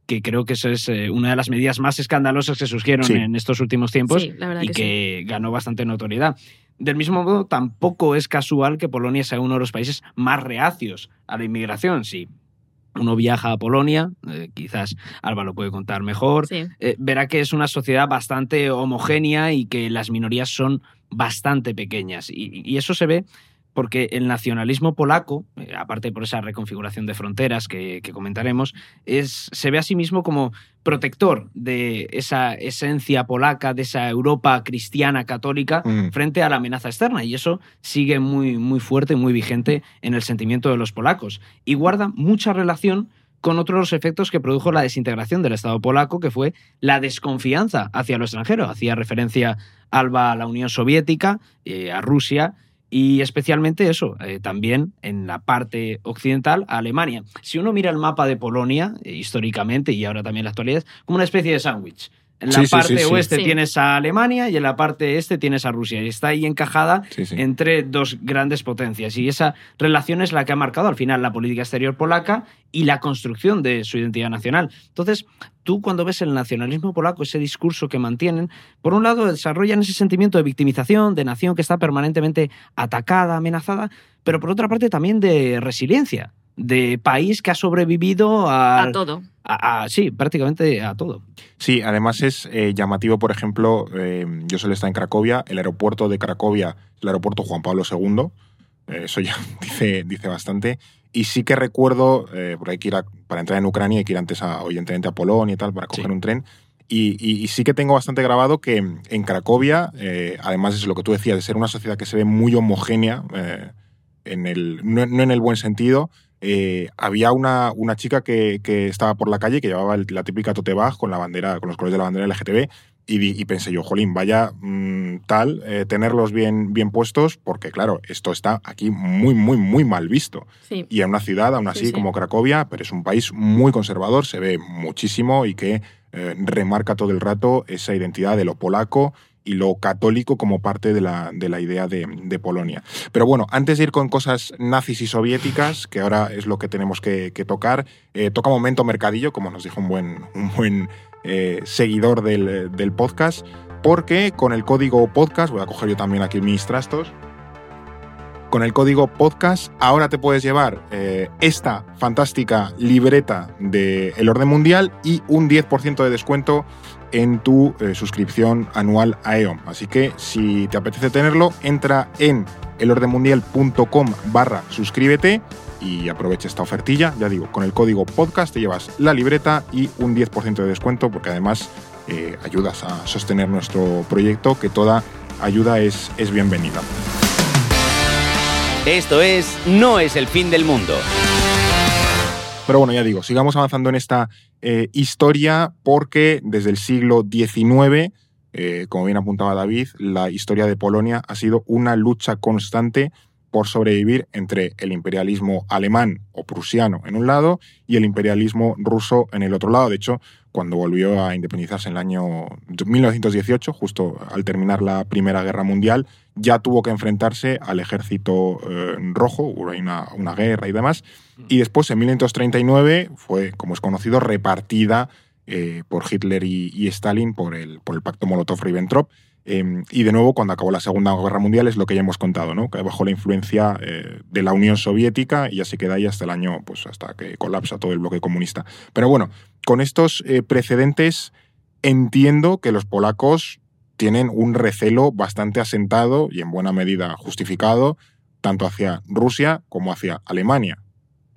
que creo que esa es eh, una de las medidas más escandalosas que surgieron en estos últimos tiempos y que, ganó bastante notoriedad. Del mismo modo, tampoco es casual que Polonia sea uno de los países más reacios a la inmigración. Sí, uno viaja a Polonia, eh, quizás Alba lo puede contar mejor, eh, verá que es una sociedad bastante homogénea y que las minorías son bastante pequeñas. y eso se ve porque el nacionalismo polaco, eh, aparte por esa reconfiguración de fronteras que, comentaremos, es, se ve a sí mismo como protector de esa esencia polaca, de esa Europa cristiana católica, mm. frente a la amenaza externa. Y eso sigue muy, muy fuerte, muy vigente en el sentimiento de los polacos. Y guarda mucha relación con otros los efectos que produjo la desintegración del Estado polaco, que fue la desconfianza hacia lo extranjero. Hacía referencia Alba a la Unión Soviética, eh, a Rusia, y especialmente eso, eh, también en la parte occidental, Alemania. Si uno mira el mapa de Polonia, eh, históricamente y ahora también en la actualidad, como una especie de sándwich. En la parte oeste tienes a Alemania y en la parte este tienes a Rusia. Y está ahí encajada entre dos grandes potencias. Y esa relación es la que ha marcado al final la política exterior polaca y la construcción de su identidad nacional. Entonces, tú cuando ves el nacionalismo polaco, ese discurso que mantienen, por un lado desarrollan ese sentimiento de victimización, de nación que está permanentemente atacada, amenazada, pero por otra parte también de resiliencia de país que ha sobrevivido a todo. sí, prácticamente a todo. Sí, además es eh, llamativo, por ejemplo, eh, yo solo está en Cracovia, el aeropuerto de Cracovia, el aeropuerto Juan Pablo II, eh, eso ya *laughs* dice, dice bastante. Y sí que recuerdo, porque hay que ir para entrar en Ucrania hay que ir antes, a, a Polonia y tal, para coger un tren. Y, sí que tengo bastante grabado que en Cracovia, además es lo que tú decías, de ser una sociedad que se ve muy homogénea, en el, no, en el buen sentido, eh, había una, una chica que, estaba por la calle que llevaba la típica tote bag con la bandera, con los colores de la bandera LGTB. Y, y pensé yo, jolín, vaya mm, tal, eh, tenerlos bien, bien puestos, porque claro, esto está aquí muy, muy, muy mal visto. Y en una ciudad, aún así, como Cracovia, pero es un país muy conservador, se ve muchísimo y que eh, remarca todo el rato esa identidad de lo polaco y lo católico como parte de la, de la idea de, de, Polonia. Pero bueno, antes de ir con cosas nazis y soviéticas, que ahora es lo que tenemos que, tocar, eh, toca momento mercadillo, como nos dijo un buen, un buen eh, seguidor del, del podcast, porque con el código podcast, voy a coger yo también aquí mis trastos, con el código podcast ahora te puedes llevar eh, esta fantástica libreta el orden mundial y un 10% de descuento en tu eh, suscripción anual a EON. Así que si te apetece tenerlo, entra en elordenmundial.com barra suscríbete y aprovecha esta ofertilla. Ya digo, con el código podcast te llevas la libreta y un 10% de descuento porque además eh, ayudas a sostener nuestro proyecto, que toda ayuda es, es bienvenida. Esto es No es el fin del mundo. Pero bueno, ya digo, sigamos avanzando en esta eh, historia porque desde el siglo XIX, eh, como bien apuntaba David, la historia de Polonia ha sido una lucha constante por sobrevivir entre el imperialismo alemán o prusiano en un lado y el imperialismo ruso en el otro lado. De hecho, cuando volvió a independizarse en el año 1918, justo al terminar la Primera Guerra Mundial, ya tuvo que enfrentarse al ejército eh, rojo, hubo una, una, guerra y demás, y después en 1939 fue, como es conocido, repartida eh, por Hitler y, y, Stalin por el, por el pacto Molotov-Ribbentrop. Eh, y de nuevo, cuando acabó la Segunda Guerra Mundial, es lo que ya hemos contado, ¿no? que bajo la influencia eh, de la Unión Soviética y ya se queda ahí hasta el año, pues hasta que colapsa todo el bloque comunista. Pero bueno, con estos eh, precedentes entiendo que los polacos tienen un recelo bastante asentado y en buena medida justificado, tanto hacia Rusia como hacia Alemania.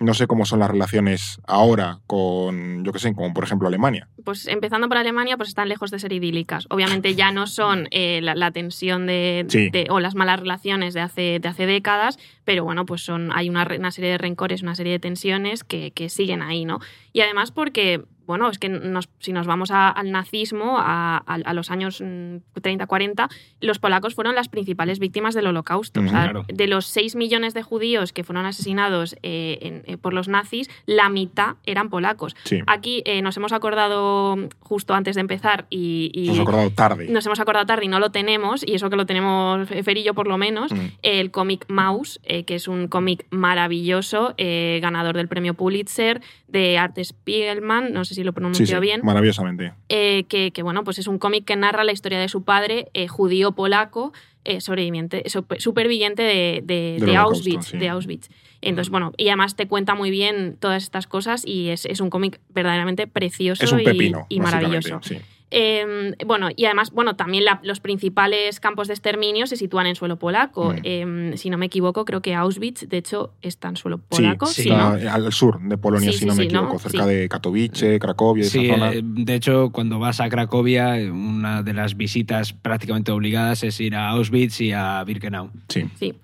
No sé cómo son las relaciones ahora con, yo qué sé, como por ejemplo Alemania. Pues empezando por Alemania, pues están lejos de ser idílicas. Obviamente ya no son eh, la, la, tensión de, Sí. de- o las malas relaciones de hace, de hace décadas, pero bueno, pues son, hay una, una serie de rencores, una serie de tensiones que, que siguen ahí, ¿no? Y además porque, bueno, es que nos- si nos vamos a- al nazismo, a, a- a los años mm, 30-40, los polacos fueron las principales víctimas del holocausto. O Ujú, sea, claro. de los 6 millones de judíos que fueron asesinados eh, en- eh, por los nazis, la mitad eran polacos. Sí, Aquí nos hemos acordado justo antes de empezar y, y nos hemos acordado tarde. nos hemos acordado tarde y no lo tenemos, y eso que lo tenemos Ferillo por lo menos, Mm. el cómic Mouse, eh, que es un cómic maravilloso, eh, ganador del premio Pulitzer, de Art Spiegelman, no sé si lo pronuncio sí, bien, maravillosamente. eh, que, que, bueno, pues es un cómic que narra la historia de su padre, judío polaco, sobreviviente, supe- superviviente de, de- Del de Holocausto, Auschwitz, sí. de Auschwitz. Entonces, bueno, y además te cuenta muy bien todas estas cosas y es, es un cómic verdaderamente precioso Es un y- pepino, y, básicamente, maravilloso. sí. Eh, bueno, y además, bueno, también la- los principales campos de exterminio se sitúan en suelo polaco. Mm. Eh, si no me equivoco, creo que Auschwitz, de hecho, está en suelo polaco. sí, sí, al sur de Polonia, Sí, si no me sí, ¿no? equivoco, cerca Sí. de Katowice, Cracovia, Sí, esa zona. eh, de hecho, cuando vas a Cracovia, eh, una de las visitas prácticamente obligadas es ir a Auschwitz y a Birkenau. sí. Sí.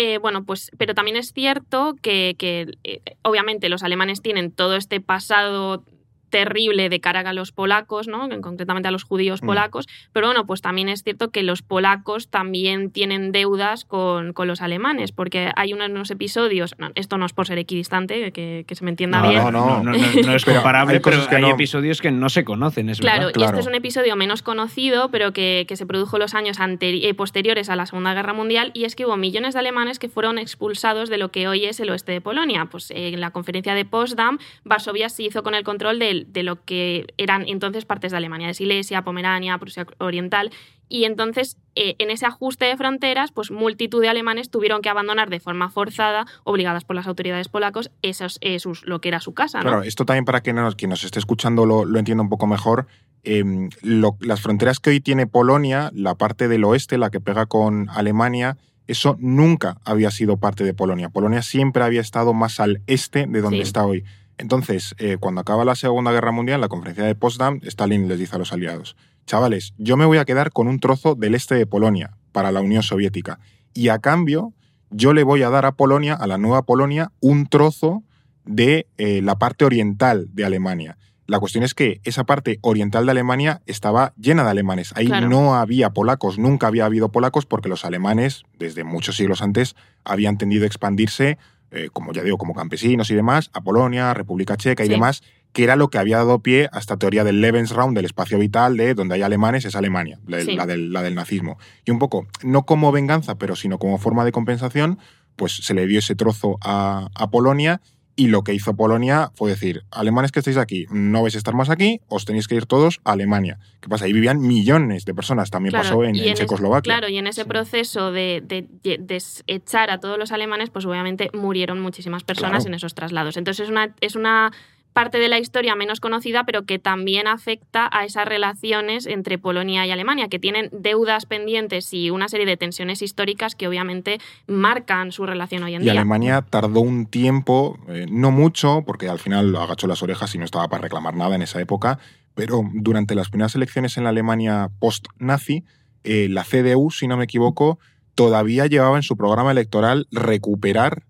Eh, bueno, pues, pero también es cierto que, que, eh, obviamente los alemanes tienen todo este pasado terrible de cara a los polacos, ¿no? concretamente a los judíos Mm. polacos, pero bueno, pues también es cierto que los polacos también tienen deudas con, con los alemanes, porque hay unos, episodios, no, esto no es por ser equidistante, que, que se me entienda No, bien, no, no. no, no es *laughs* Pero comparable, hay pero hay no- episodios que no se conocen, es Claro, verdad. y Claro. este es un episodio menos conocido, pero que, que se produjo los años eh, posteriores a la Segunda Guerra Mundial, y es que hubo millones de alemanes que fueron expulsados de lo que hoy es el oeste de Polonia. Pues eh, en la conferencia de Potsdam, Varsovia se hizo con el control de, de lo que eran entonces partes de Alemania, de Silesia, Pomerania, Prusia Oriental, y entonces eh, en ese ajuste de fronteras, pues multitud de alemanes tuvieron que abandonar de forma forzada, obligadas por las autoridades polacos, esos, eh, sus- lo que era su casa. ¿no? Claro, esto también para que nos, quien nos esté escuchando lo, lo entienda un poco mejor. eh, lo- las fronteras que hoy tiene Polonia, la parte del oeste, la que pega con Alemania, eso nunca había sido parte de Polonia. Polonia siempre había estado más al este de donde Sí. está hoy. Entonces, eh, cuando acaba la Segunda Guerra Mundial, en la conferencia de Potsdam, Stalin les dice a los aliados, chavales, yo me voy a quedar con un trozo del este de Polonia para la Unión Soviética. Y a cambio, yo le voy a dar a Polonia, a la nueva Polonia, un trozo de eh, la parte oriental de Alemania. La cuestión es que esa parte oriental de Alemania estaba llena de alemanes. Ahí Claro. no había polacos, nunca había habido polacos porque los alemanes, desde muchos siglos antes, habían tendido a expandirse, eh, como ya digo, como campesinos y demás, a Polonia, República Checa y Sí. demás, que era lo que había dado pie a esta teoría del Lebensraum, del espacio vital, de donde hay alemanes es Alemania, la, Sí. la del, la del nazismo. Y un poco, no como venganza, pero sino como forma de compensación, pues se le dio ese trozo a, a Polonia y lo que hizo Polonia fue decir, alemanes que estáis aquí, no vais a estar más aquí, os tenéis que ir todos a Alemania. ¿Qué pasa? Ahí vivían millones de personas, también Claro, pasó en, Checoslovaquia. claro, y en ese Sí. proceso de, de, de desechar a todos los alemanes, pues obviamente murieron muchísimas personas Claro. en esos traslados. Entonces es una, es una parte de la historia menos conocida, pero que también afecta a esas relaciones entre Polonia y Alemania, que tienen deudas pendientes y una serie de tensiones históricas que obviamente marcan su relación hoy en Y día. Alemania tardó un tiempo, eh, no mucho, porque al final agachó las orejas y no estaba para reclamar nada en esa época, pero durante las primeras elecciones en la Alemania post-nazi, eh, la CDU, si no me equivoco, todavía llevaba en su programa electoral recuperar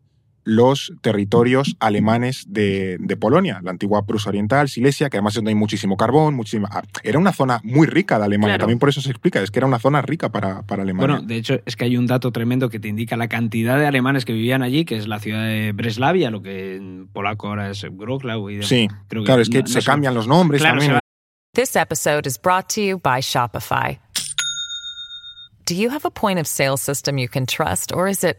los territorios alemanes de, de Polonia, la antigua Prusia Oriental, Silesia, que además es donde hay muchísimo carbón, muchísima... ah, Era una zona muy rica de Alemania, Claro. también por eso se explica, es que era una zona rica para, para Alemania. Bueno, de hecho, es que hay un dato tremendo que te indica la cantidad de alemanes que vivían allí, que es la ciudad de Breslavia, lo que en polaco ahora es Wrocław. Y sí, Creo que claro, es que no- no se son- cambian los nombres Claro, también. This episode is brought to you by Shopify. Do you have a point of sale system you can trust, or is it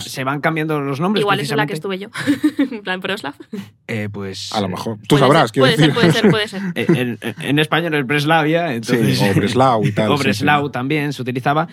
Se van cambiando los nombres. Igual es en la que estuve yo, *laughs* en plan Proslav. Eh, pues. A lo mejor. Tú Puede sabrás, ser, quiero puede decir. ser, puede ser, puede ser. *laughs* eh, En, en- en español es Breslavia, entonces. Sí, o Breslau y tal. *laughs* o sí, Breslau sí. también se utilizaba.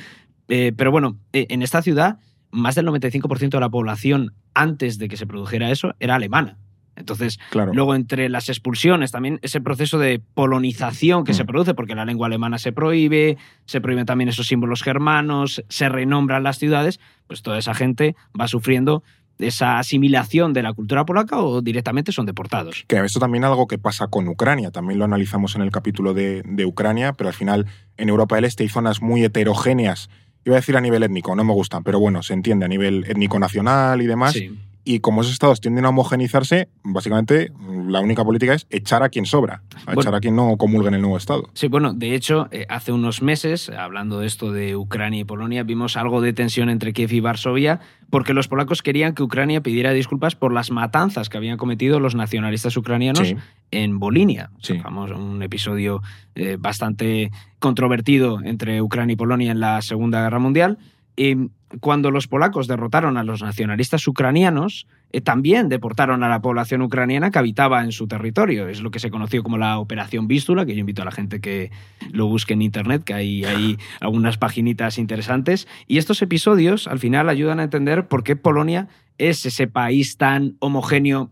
Eh, pero bueno, eh, en esta ciudad, más del 95% de la población, antes de que se produjera eso, era alemana. Entonces, Claro. luego entre las expulsiones, también ese proceso de polonización que Mm. se produce, porque la lengua alemana se prohíbe, se prohíben también esos símbolos germanos, se renombran las ciudades, pues toda esa gente va sufriendo esa asimilación de la cultura polaca o directamente son deportados. Que esto también es algo que pasa con Ucrania, también lo analizamos en el capítulo de, de Ucrania, pero al final en Europa del Este hay zonas muy heterogéneas, iba a decir a nivel étnico, no me gustan, pero bueno, se entiende a nivel étnico-nacional y demás, Sí. Y como esos estados tienden a homogenizarse, básicamente la única política es echar a quien sobra, a Bueno. echar a quien no comulga en el nuevo estado. Sí, bueno, de hecho, eh, hace unos meses, hablando de esto de Ucrania y Polonia, vimos algo de tensión entre Kiev y Varsovia, porque los polacos querían que Ucrania pidiera disculpas por las matanzas que habían cometido los nacionalistas ucranianos Sí. en Bolinia. O sea, Sí. famoso, un episodio eh, bastante controvertido entre Ucrania y Polonia en la Segunda Guerra Mundial. Y cuando los polacos derrotaron a los nacionalistas ucranianos, eh, también deportaron a la población ucraniana que habitaba en su territorio. Es lo que se conoció como la Operación Vístula, que yo invito a la gente que lo busque en internet, que hay, hay *laughs* algunas paginitas interesantes. Y estos episodios al final ayudan a entender por qué Polonia es ese país tan homogéneo,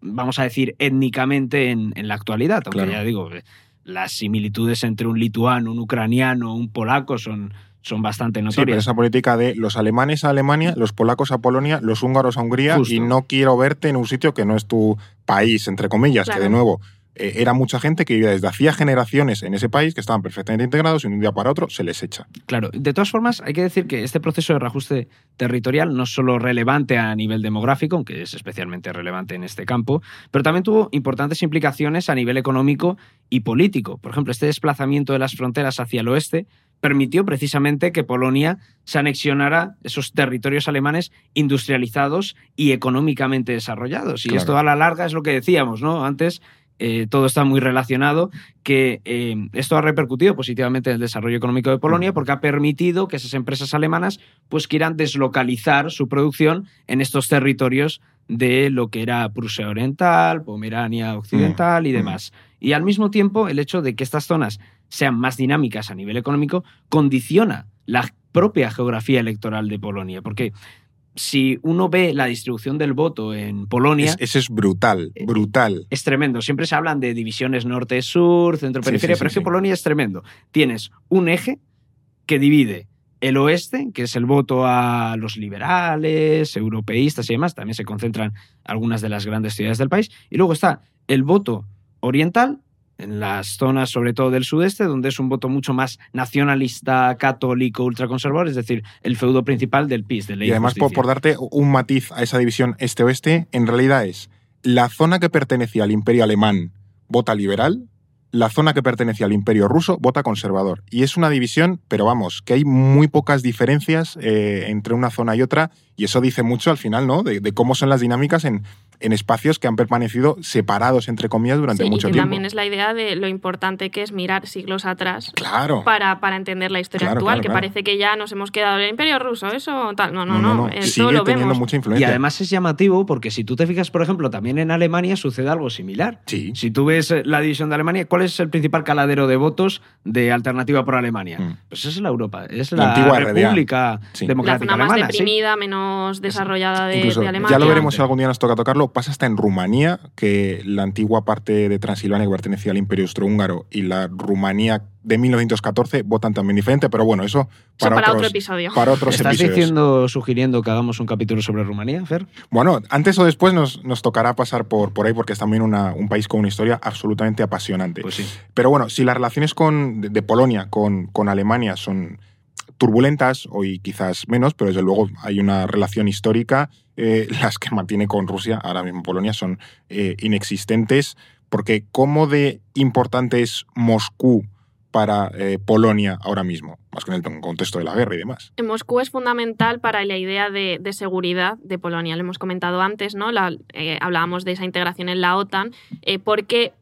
vamos a decir, étnicamente en, en la actualidad. Aunque Claro. ya digo, eh, las similitudes entre un lituano, un ucraniano, un polaco son, son bastante Sí, pero notorias. esa política de los alemanes a Alemania, los polacos a Polonia, los húngaros a Hungría Justo. y no quiero verte en un sitio que no es tu país, entre comillas, que de nuevo eh, era mucha gente que vivía desde hacía generaciones en ese país, que estaban perfectamente integrados y de un día para otro se les echa. Claro, de todas formas, hay que decir que este proceso de reajuste territorial no es solo relevante a nivel demográfico, aunque es especialmente relevante en este campo, pero también tuvo importantes implicaciones a nivel económico y político. Por ejemplo, este desplazamiento de las fronteras hacia el oeste permitió precisamente que Polonia se anexionara esos territorios alemanes industrializados y económicamente desarrollados. Y Claro. esto a la larga es lo que decíamos, ¿no? Antes eh, todo está muy relacionado, que eh, esto ha repercutido positivamente en el desarrollo económico de Polonia porque ha permitido que esas empresas alemanas pues quieran deslocalizar su producción en estos territorios de lo que era Prusia Oriental, Pomerania Occidental y mm. demás. Y al mismo tiempo, el hecho de que estas zonas sean más dinámicas a nivel económico condiciona la propia geografía electoral de Polonia, porque si uno ve la distribución del voto en Polonia, Es- ese es brutal, Eh, brutal. es tremendo. Siempre se hablan de divisiones norte-sur, centro-periferia, Sí, sí, pero sí, es que. Polonia es tremendo. Tienes un eje que divide el oeste, que es el voto a los liberales, europeístas y demás, también se concentran algunas de las grandes ciudades del país, y luego está el voto oriental, en las zonas sobre todo del sudeste, donde es un voto mucho más nacionalista, católico, ultraconservador, es decir, el feudo principal del PIS, de ley Y además, por, darte un matiz a esa división este-oeste, en realidad es la zona que pertenecía al imperio alemán vota liberal, la zona que pertenecía al imperio ruso vota conservador. Y es una división, pero vamos, que hay muy pocas diferencias eh, entre una zona y otra, y eso dice mucho al final, ¿no? De, de cómo son las dinámicas en, en espacios que han permanecido separados, entre comillas, durante Sí, mucho y que tiempo. también es la idea de lo importante que es mirar siglos atrás Claro. para, para entender la historia Claro, actual, claro, que claro. parece que ya nos hemos quedado en el Imperio Ruso, eso tal. No, no, no, no. no, eh, Sigue todo lo teniendo vemos. mucha Y influencia. además es llamativo porque si tú te fijas, por ejemplo, también en Alemania sucede algo similar. Sí. Si tú ves eh, la división de Alemania, ¿cuál es el principal caladero de votos de Alternativa por Alemania? Mm. Pues es la Europa, es La la, antigua RDA. República Sí. La Democrática zona más Alemana. deprimida, menos desarrollada de, Incluso, de Alemania. ya lo veremos si algún día nos toca tocarlo, pasa hasta en Rumanía, que la antigua parte de Transilvania que pertenecía al Imperio Austrohúngaro y la Rumanía de 1914 votan también diferente, pero bueno, eso para, para otros, otro episodio. Para otros ¿Estás episodios. diciendo, sugiriendo que hagamos un capítulo sobre Rumanía, Fer? Bueno, antes o después nos, nos tocará pasar por, por ahí porque es también una- un país con una historia absolutamente apasionante. Pues sí. Pero bueno, si las relaciones con, de, de Polonia con, con Alemania son turbulentas, hoy quizás menos, pero desde luego hay una relación histórica, eh, *laughs* las que mantiene con Rusia, ahora mismo Polonia, son eh, inexistentes, porque ¿cómo de importante es Moscú para eh, Polonia ahora mismo? Más que en el contexto de la guerra y demás. Moscú es fundamental para la idea de, seguridad de Polonia. Lo hemos comentado antes, ¿no? Hablábamos de esa integración en la OTAN. Eh, ¿Por qué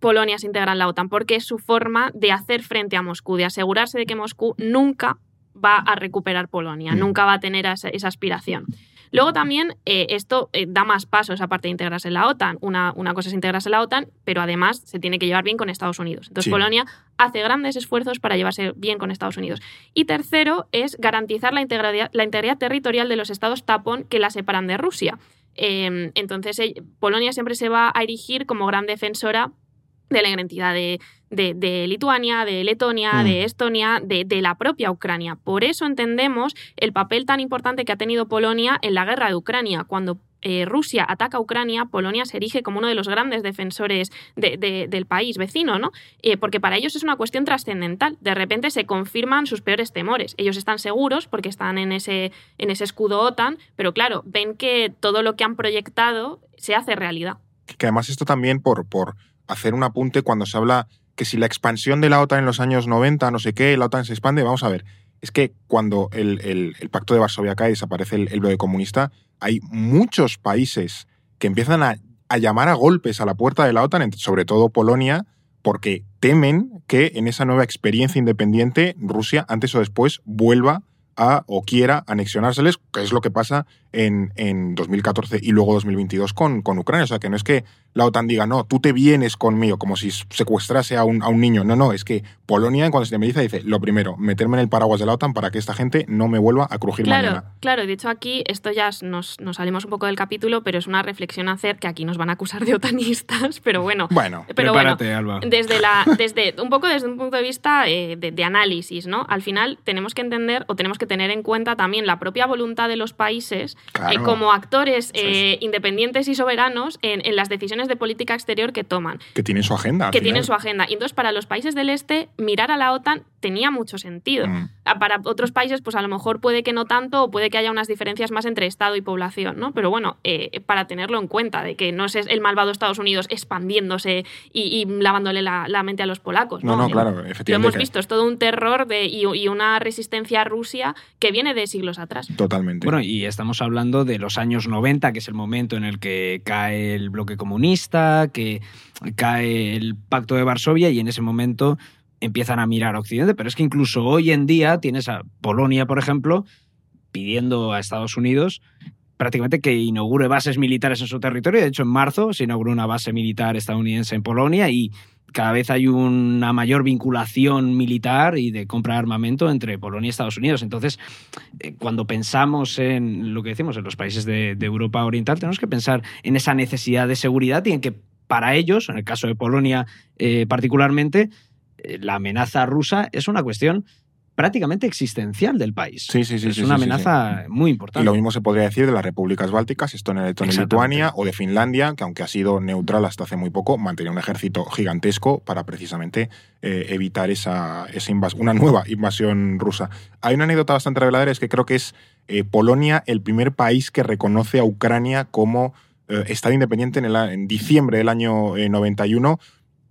Polonia se integra en la OTAN? Porque es su forma de hacer frente a Moscú, de asegurarse de que Moscú nunca va a recuperar Polonia, Mm. nunca va a tener esa, esa aspiración. Luego también eh, esto eh, da más pasos aparte de integrarse en la OTAN. Una, una cosa es integrarse en la OTAN, pero además se tiene que llevar bien con Estados Unidos. Entonces Sí. Polonia hace grandes esfuerzos para llevarse bien con Estados Unidos. Y tercero es garantizar la integridad, la integridad territorial de los estados tapón que la separan de Rusia. Eh, entonces eh, Polonia siempre se va a erigir como gran defensora de la identidad de, de- de Lituania, de Letonia, Mm. de Estonia, de, de la propia Ucrania. Por eso entendemos el papel tan importante que ha tenido Polonia en la guerra de Ucrania. Cuando eh, Rusia ataca a Ucrania, Polonia se erige como uno de los grandes defensores de- de- del país vecino, ¿no? Eh, porque para ellos es una cuestión trascendental. De repente se confirman sus peores temores. Ellos están seguros porque están en ese, en ese escudo OTAN, pero claro, ven que todo lo que han proyectado se hace realidad. que además esto también por, por hacer un apunte cuando se habla que si la expansión de la OTAN en los años 90, no sé qué, la OTAN se expande, vamos a ver, es que cuando el, el- pacto de Varsovia cae y desaparece el, el bloque comunista, hay muchos países que empiezan a, a llamar a golpes a la puerta de la OTAN, sobre todo Polonia, porque temen que en esa nueva experiencia independiente Rusia antes o después vuelva a o quiera anexionárseles, que es lo que pasa en, en 2014 y luego 2022 con, con Ucrania. O sea, que no es que la OTAN diga, no, tú te vienes conmigo, como si secuestrase a un, a un niño. No, no, es que Polonia, cuando se independiza, dice, lo primero, meterme en el paraguas de la OTAN para que esta gente no me vuelva a crujir Claro, mañana. claro. De hecho, aquí esto ya nos, nos salimos un poco del capítulo, pero es una reflexión a hacer que aquí nos van a acusar de otanistas, *laughs* pero bueno. Bueno, Pero Prepárate, Alba. Desde la, desde, un poco desde un punto de vista eh, de, de análisis, ¿no? Al final tenemos que entender o tenemos que tener en cuenta también la propia voluntad de los países Claro. eh, como actores eh, independientes y soberanos en, en las decisiones de política exterior que toman que tienen su agenda. que tienen su agenda. Y entonces, para los países del este, mirar a la OTAN tenía mucho sentido. Mm. Para otros países, pues a lo mejor puede que no tanto, o puede que haya unas diferencias más entre Estado y población, ¿no? Pero bueno, eh, para tenerlo en cuenta, de que no es el malvado Estados Unidos expandiéndose y, y lavándole la, la mente a los polacos. No, No, no, Eh, claro, Lo efectivamente. hemos que- visto, es todo un terror de, y, y una resistencia a Rusia que viene de siglos atrás. Totalmente. Bueno, y estamos hablando de los años 90, que es el momento en el que cae el bloque comunista, que cae el pacto de Varsovia y en ese momento empiezan a mirar a Occidente. Pero es que incluso hoy en día tienes a Polonia, por ejemplo, pidiendo a Estados Unidos prácticamente que inaugure bases militares en su territorio. De hecho, en marzo se inauguró una base militar estadounidense en Polonia y cada vez hay una mayor vinculación militar y de compra de armamento entre Polonia y Estados Unidos. Entonces, eh, cuando pensamos en lo que decimos en los países de, Europa Oriental, tenemos que pensar en esa necesidad de seguridad y en que para ellos, en el caso de Polonia eh, particularmente, la amenaza rusa es una cuestión prácticamente existencial del país. Sí, sí, sí, Es sí, una sí, sí, amenaza muy Y importante. lo mismo se podría decir de las repúblicas bálticas, Estonia, Letonia y. Lituania, o de Finlandia, que aunque ha sido neutral hasta hace muy poco, mantenía un ejército gigantesco para precisamente eh, evitar esa, esa una nueva *laughs* invasión rusa. Hay una anécdota bastante reveladora, es que creo que es eh, Polonia el primer país que reconoce a Ucrania como eh, Estado independiente en, el en diciembre del año eh, 91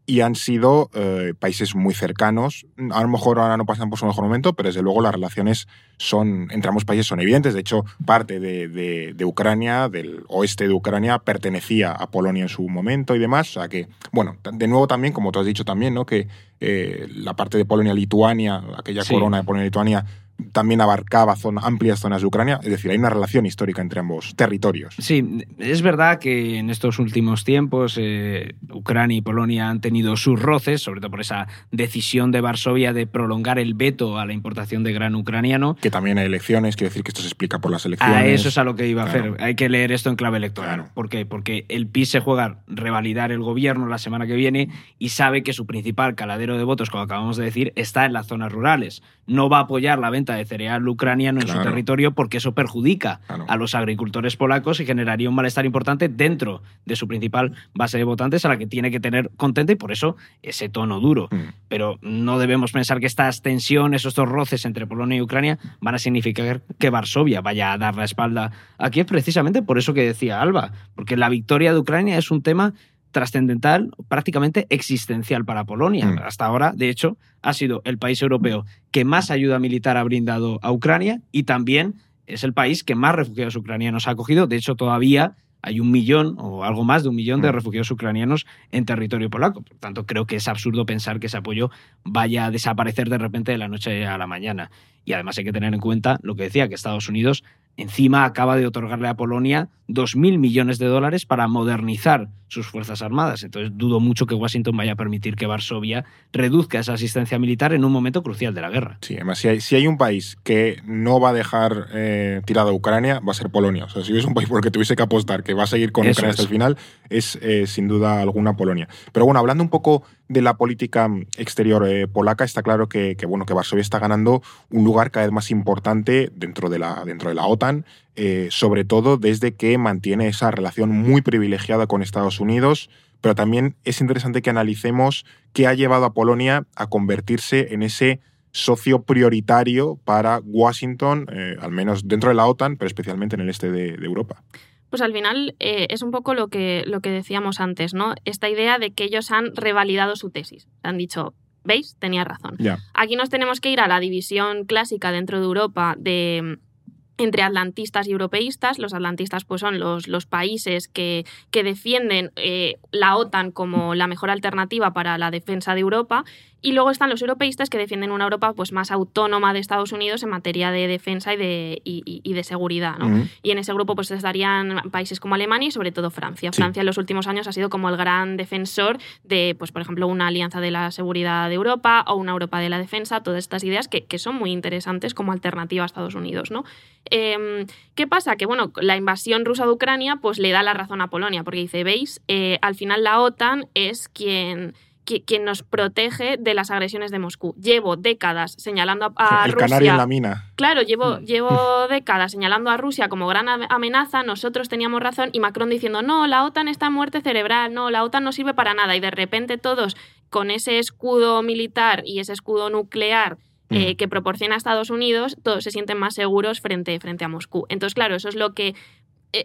y han sido eh, países muy cercanos. A lo mejor ahora no pasan por su mejor momento, pero desde luego las relaciones son entre ambos países son evidentes. De hecho, parte de, de- de Ucrania, del oeste de Ucrania, pertenecía a Polonia en su momento y demás. O sea que, bueno, de nuevo también, como tú has dicho también, ¿no? que eh, la parte de Polonia-Lituania, aquella Sí. corona de Polonia-Lituania, también abarcaba zona, amplias zonas de Ucrania. Es decir, hay una relación histórica entre ambos territorios. Sí, es verdad que en estos últimos tiempos eh, Ucrania y Polonia han tenido sus roces, sobre todo por esa decisión de Varsovia de prolongar el veto a la importación de gran ucraniano. Que también hay elecciones, quiero decir que esto se explica por las elecciones. A eso es a lo que iba a Claro. hacer. Hay que leer esto en clave electoral. Claro. ¿Por qué? Porque el PIS se juega revalidar el gobierno la semana que viene y sabe que su principal caladero de votos, como acabamos de decir, está en las zonas rurales. No va a apoyar la venta de cereal ucraniano en su territorio porque eso perjudica Claro. a los agricultores polacos y generaría un malestar importante dentro de su principal base de votantes a la que tiene que tener contenta y por eso ese tono duro. Mm. Pero no debemos pensar que estas tensiones, estos roces entre Polonia y Ucrania van a significar que Varsovia vaya a dar la espalda a Kiev precisamente por eso que decía Alba, porque la victoria de Ucrania es un tema trascendental, prácticamente existencial para Polonia. Mm. Hasta ahora, de hecho, ha sido el país europeo que más ayuda militar ha brindado a Ucrania y también es el país que más refugiados ucranianos ha acogido. De hecho, todavía hay un millón o algo más de un millón de Mm. refugiados ucranianos en territorio polaco. Por tanto, creo que es absurdo pensar que ese apoyo vaya a desaparecer de repente de la noche a la mañana. Y además hay que tener en cuenta lo que decía, que Estados Unidos encima acaba de otorgarle a Polonia 2.000 millones de dólares para modernizar sus Fuerzas Armadas. Entonces dudo mucho que Washington vaya a permitir que Varsovia reduzca esa asistencia militar en un momento crucial de la guerra. Sí, además, si hay, si hay un país que no va a dejar eh, tirada a Ucrania, va a ser Polonia. O sea, si hubiese un país por el que tuviese que apostar que va a seguir con Eso Ucrania hasta es. el final, es eh, sin duda alguna Polonia. Pero bueno, hablando un poco de la política mm, exterior eh, polaca, está claro que, bueno, que Varsovia está ganando un lugar cada vez más importante dentro de la, dentro de la OTAN, eh, sobre todo desde que mantiene esa relación muy privilegiada con Estados Unidos. Pero también es interesante que analicemos qué ha llevado a Polonia a convertirse en ese socio prioritario para Washington, eh, al menos dentro de la OTAN, pero especialmente en el este de Europa. Pues al final eh, es un poco lo que, lo que decíamos antes, ¿no? Esta idea de que ellos han revalidado su tesis. Han dicho, ¿veis? Tenía razón. Aquí nos tenemos que ir a la división clásica dentro de Europa de entre atlantistas y europeístas. Los atlantistas pues, son los, los países que, que defienden eh, la OTAN como la mejor alternativa para la defensa de Europa. Y luego están los europeístas que defienden una Europa pues, más autónoma de Estados Unidos en materia de defensa y de, y, y de seguridad. ¿no? Y en ese grupo pues, estarían países como Alemania y sobre todo Francia. Sí. Francia en los últimos años ha sido como el gran defensor de, pues, por ejemplo, una alianza de la seguridad de Europa o una Europa de la defensa, todas estas ideas que, que son muy interesantes como alternativa a Estados Unidos. ¿no? Eh, ¿Qué pasa? Que bueno, la invasión rusa de Ucrania pues, le da la razón a Polonia, porque dice, veis, Eh, al final la OTAN es quien qui- quien nos protege de las agresiones de Moscú. Llevo décadas señalando a, a el Rusia. canario en la mina. Claro, llevo, Mm. llevo *laughs* décadas señalando a Rusia como gran ame- amenaza, nosotros teníamos razón y Macron diciendo, no, la OTAN está en muerte cerebral, no, la OTAN no sirve para nada y de repente todos con ese escudo militar y ese escudo nuclear eh, Mm. que proporciona Estados Unidos, todos se sienten más seguros frente, frente a Moscú. Entonces, claro, eso es lo que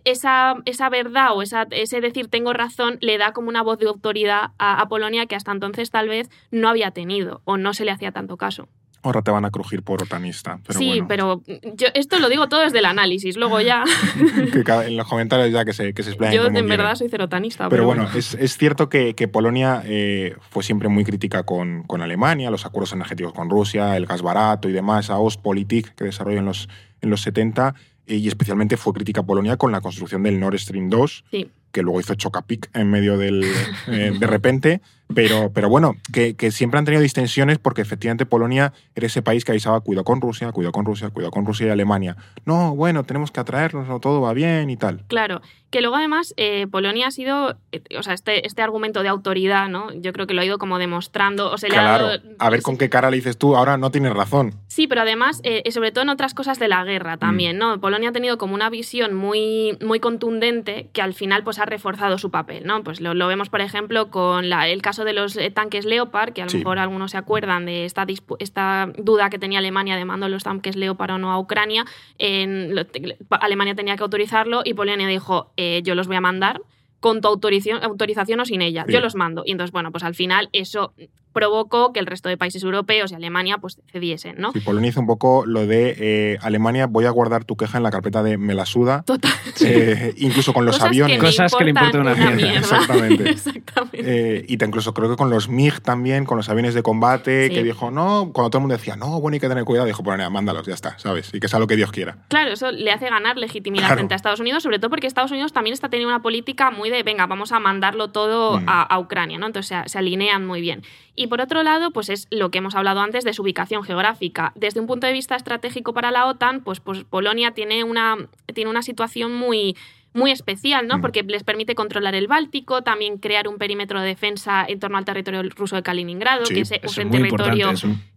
esa, esa verdad o esa, ese decir tengo razón le da como una voz de autoridad a, a Polonia que hasta entonces tal vez no había tenido o no se le hacía tanto caso. Ahora te van a crujir por otanista. Pero sí, bueno, pero yo esto lo digo todo desde el análisis, luego ya *laughs* que en los comentarios ya que se, que se explayen yo en quieren. verdad soy cerotanista. Pero bueno, es, es cierto que, que Polonia eh, fue siempre muy crítica con, con Alemania, los acuerdos energéticos con Rusia, el gas barato y demás, esa Ostpolitik que desarrolló en los, en los 70, eh, y especialmente fue crítica Polonia con la construcción del Nord Stream 2, Sí. que luego hizo Chocapic en medio del. eh, de repente. *laughs* Pero, pero bueno, que, que siempre han tenido distensiones porque efectivamente Polonia era ese país que avisaba: cuidado con Rusia, cuidado con Rusia, cuidado con Rusia y Alemania. No, bueno, tenemos que atraernos, no, todo va bien y tal. Claro, que luego además eh, Polonia ha sido, eh, o sea, este, este argumento de autoridad, ¿no? Yo creo que lo ha ido como demostrando, o se le ha Claro, dado... a ver con qué cara le dices tú, ahora no tienes razón. Sí, pero además, eh, sobre todo en otras cosas de la guerra también, Mm. ¿no? Polonia ha tenido como una visión muy, muy contundente que al final pues ha reforzado su papel, ¿no? Pues lo, lo vemos, por ejemplo, con la- el caso de los eh, tanques Leopard, que a lo Sí. mejor algunos se acuerdan de esta, esta duda que tenía Alemania de mando los tanques Leopard o no a Ucrania. En, lo- Alemania tenía que autorizarlo y Polonia dijo, eh, yo los voy a mandar con tu autorización, autorización o sin ella, Sí. yo los mando. Y entonces, bueno, pues al final eso provocó que el resto de países europeos y Alemania pues cediesen, ¿no? Sí, Polonia hizo un poco lo de eh, Alemania, voy a guardar tu queja en la carpeta de me la suda. Total. Eh, incluso con los Cosas aviones. Que Cosas que le importan una mierda. Exactamente. *laughs* Exactamente. Eh, y te- incluso creo que con los MiG también, con los aviones de combate, Sí. que dijo, no, cuando todo el mundo decía, no, bueno, hay que tener cuidado, dijo, pues nada, mándalos, ya está, ¿sabes? Y que sea lo que Dios quiera. Claro, eso le hace ganar legitimidad Claro. frente a Estados Unidos, sobre todo porque Estados Unidos también está teniendo una política muy de, venga, vamos a mandarlo todo Mm. a, a Ucrania, ¿no? Entonces se, se alinean muy bien. Y por otro lado, pues es lo que hemos hablado antes de su ubicación geográfica. Desde un punto de vista estratégico para la OTAN, pues, pues Polonia tiene una, tiene una situación muy muy especial, ¿no? Mm. Porque les permite controlar el Báltico, también crear un perímetro de defensa en torno al territorio ruso de Kaliningrado, Sí, que es, un territorio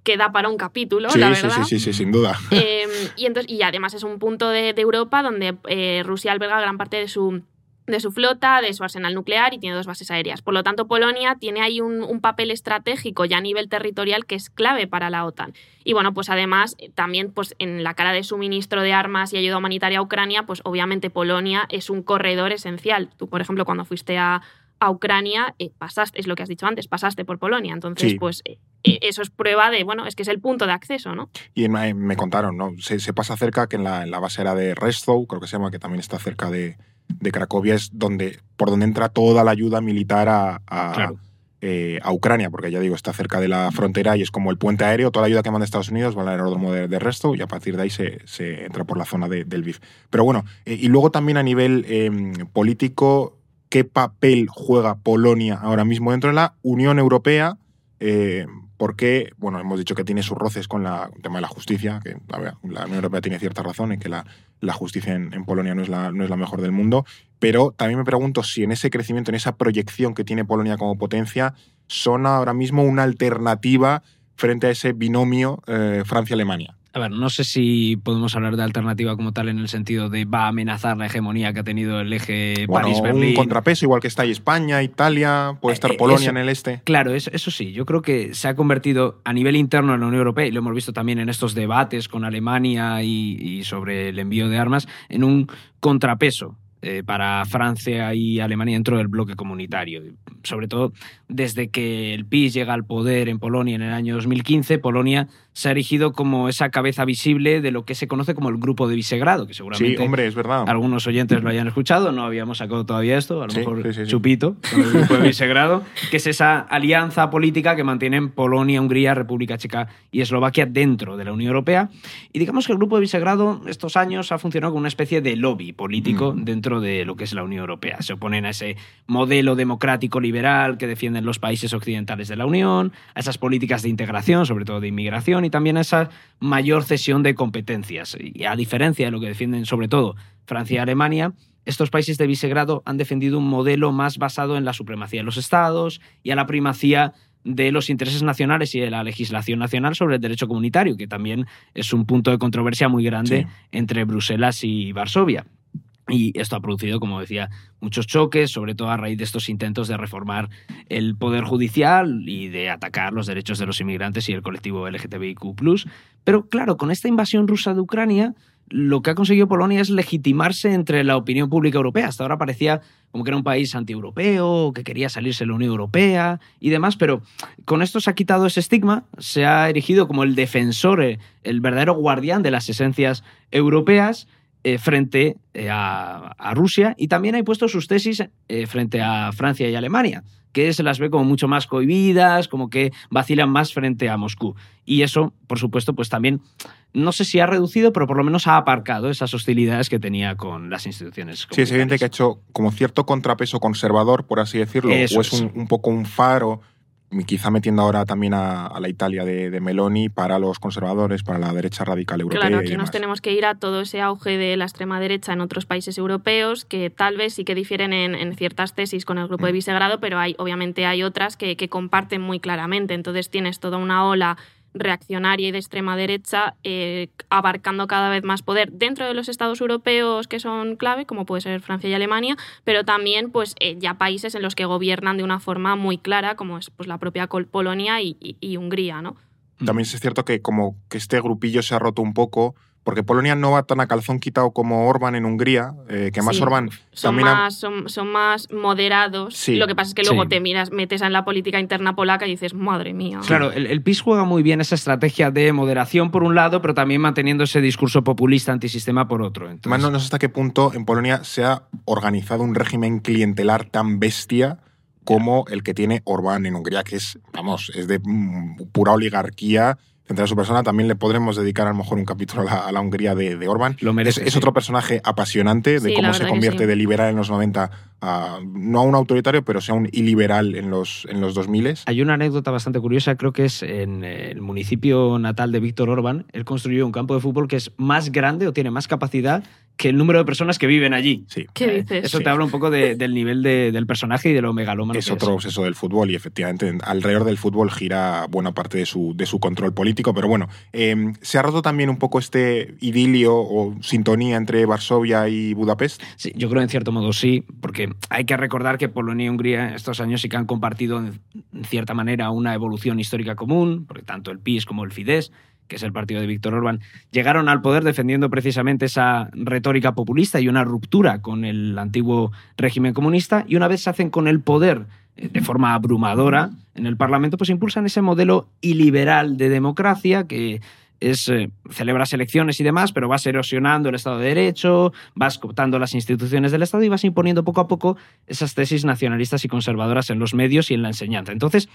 que da para un capítulo, sí, la verdad. sí, sí, sí, sin duda. Eh, y, entonces, y además es un punto de, de Europa donde eh, Rusia alberga gran parte de su, de su flota, de su arsenal nuclear y tiene dos bases aéreas. Por lo tanto, Polonia tiene ahí un, un papel estratégico ya a nivel territorial que es clave para la OTAN. Y bueno, pues además eh, también pues en la cara de suministro de armas y ayuda humanitaria a Ucrania, pues obviamente Polonia es un corredor esencial. Tú, por ejemplo, cuando fuiste a, a Ucrania, eh, pasaste, es lo que has dicho antes, pasaste por Polonia. Entonces, Sí. pues eh, eh, eso es prueba de, bueno, es que es el punto de acceso, ¿no? Y me, me contaron, ¿no? Se, se pasa cerca que en la, en la base era de Restow, creo que se llama, que también está cerca de, de Cracovia, es donde, por donde entra toda la ayuda militar a, a, Claro. eh, a Ucrania, porque ya digo, está cerca de la frontera y es como el puente aéreo, toda la ayuda que manda Estados Unidos va al aeródromo de, de Restow y a partir de ahí se, se entra por la zona de- del BIF. Pero bueno, eh, y luego también a nivel eh, político, ¿qué papel juega Polonia ahora mismo dentro de la Unión Europea? Porque, bueno, hemos dicho que tiene sus roces con la, el tema de la justicia, que la Unión Europea tiene cierta razón en que la, justicia en, en Polonia no es, la, no es la mejor del mundo, pero también me pregunto si en ese crecimiento, en esa proyección que tiene Polonia como potencia, son ahora mismo una alternativa frente a ese binomio eh, Francia-Alemania. A ver, no sé si podemos hablar de alternativa como tal en el sentido de va a amenazar la hegemonía que ha tenido el eje Bueno, París-Berlín. un contrapeso, igual que está ahí España, Italia, puede Eh, estar eh, Polonia eso- en el este. Claro, eso, eso sí, yo creo que se ha convertido a nivel interno en la Unión Europea, y lo hemos visto también en estos debates con Alemania y, y sobre el envío de armas, en un contrapeso eh, para Francia y Alemania dentro del bloque comunitario. Sobre todo desde que el PIS llega al poder en Polonia en el año 2015, Polonia se ha erigido como esa cabeza visible de lo que se conoce como el Grupo de Visegrado, que Sí, seguramente hombre, es verdad. algunos oyentes lo hayan escuchado, no habíamos sacado todavía esto, a lo Sí, mejor sí. chupito, con el *laughs* grupo de Visegrado, que es esa alianza política que mantienen Polonia, Hungría, República Checa y Eslovaquia dentro de la Unión Europea. Y digamos que el grupo de Visegrado estos años ha funcionado como una especie de lobby político Mm. dentro de lo que es la Unión Europea. Se oponen a ese modelo democrático liberal que defienden los países occidentales de la Unión, a esas políticas de integración, sobre todo de inmigración, y también a esa mayor cesión de competencias. Y a diferencia de lo que defienden sobre todo Francia y Alemania, estos países de Visegrado han defendido un modelo más basado en la supremacía de los estados y a la primacía de los intereses nacionales y de la legislación nacional sobre el derecho comunitario, que también es un punto de controversia muy grande Sí. entre Bruselas y Varsovia. Y esto ha producido, como decía, muchos choques, sobre todo a raíz de estos intentos de reformar el poder judicial y de atacar los derechos de los inmigrantes y el colectivo LGTBIQ. Pero claro, con esta invasión rusa de Ucrania, lo que ha conseguido Polonia es legitimarse entre la opinión pública europea. Hasta ahora parecía como que era un país antieuropeo, que quería salirse de la Unión Europea y demás, pero con esto se ha quitado ese estigma, se ha erigido como el defensor, eh, el verdadero guardián de las esencias europeas eh, frente eh, a, a Rusia y también ha puesto sus tesis eh, frente a Francia y Alemania, que se las ve como mucho más cohibidas, como que vacilan más frente a Moscú. Y eso, por supuesto, pues también, no sé si ha reducido, pero por lo menos ha aparcado esas hostilidades que tenía con las instituciones. Sí, es evidente que ha hecho como cierto contrapeso conservador, por así decirlo, Eso o es es. un, un poco un faro, quizá metiendo ahora también a, a la Italia de, de Meloni para los conservadores, para la derecha radical europea. Claro, y aquí nos tenemos que ir a todo ese auge de la extrema derecha en otros países europeos, que tal vez sí que difieren en, en ciertas tesis con el grupo de Mm. Visegrado, pero hay, obviamente hay otras que, que comparten muy claramente. Entonces tienes toda una ola reaccionaria y de extrema derecha eh, abarcando cada vez más poder dentro de los estados europeos que son clave, como puede ser Francia y Alemania, pero también pues eh, ya países en los que gobiernan de una forma muy clara, como es pues, la propia Polonia y, y- y Hungría, ¿no? También es cierto que como que este grupillo se ha roto un poco porque Polonia no va tan a calzón quitado como Orban en Hungría, eh, que más Sí. Orban Son más, son, son más moderados. Sí. Lo que pasa es que luego Sí. te miras, metes en la política interna polaca y dices, madre mía. Claro, el, el PIS juega muy bien esa estrategia de moderación por un lado, pero también manteniendo ese discurso populista antisistema por otro. Entonces, Además, no, no sé hasta qué punto en Polonia se ha organizado un régimen clientelar tan bestia como el que tiene Orbán en Hungría, que es, vamos, es de mm, pura oligarquía centrada en su persona. También le podremos dedicar a lo mejor un capítulo a la, a la Hungría de, de Orbán. Lo merece, es, otro personaje apasionante de Sí, cómo se convierte sí. de liberal en los 90 a, no a un autoritario, pero sí a un iliberal en los, en los 2000. Hay una anécdota bastante curiosa, creo que es en el municipio natal de Víctor Orbán. Él construyó un campo de fútbol que es más grande o tiene más capacidad que el número de personas que viven allí. Sí. ¿Qué Eh, dices? Eso Sí. te habla un poco de- del nivel de- del personaje y de lo megalómano es que otro obseso del fútbol y efectivamente alrededor del fútbol gira buena parte de su, de su control político. Pero bueno, eh, se ha roto también un poco este idilio o sintonía entre Varsovia y Budapest. Sí, yo creo en cierto modo sí, porque hay que recordar que Polonia y Hungría en estos años sí que han compartido en en cierta manera una evolución histórica común, porque tanto el PIS como el Fidesz, que es el partido de Víctor Orbán, llegaron al poder defendiendo precisamente esa retórica populista y una ruptura con el antiguo régimen comunista, y una vez se hacen con el poder eh, de forma abrumadora en el Parlamento, pues impulsan ese modelo iliberal de democracia que es eh, celebras elecciones y demás, pero vas erosionando el Estado de Derecho, vas cooptando las instituciones del Estado y vas imponiendo poco a poco esas tesis nacionalistas y conservadoras en los medios y en la enseñanza. Entonces,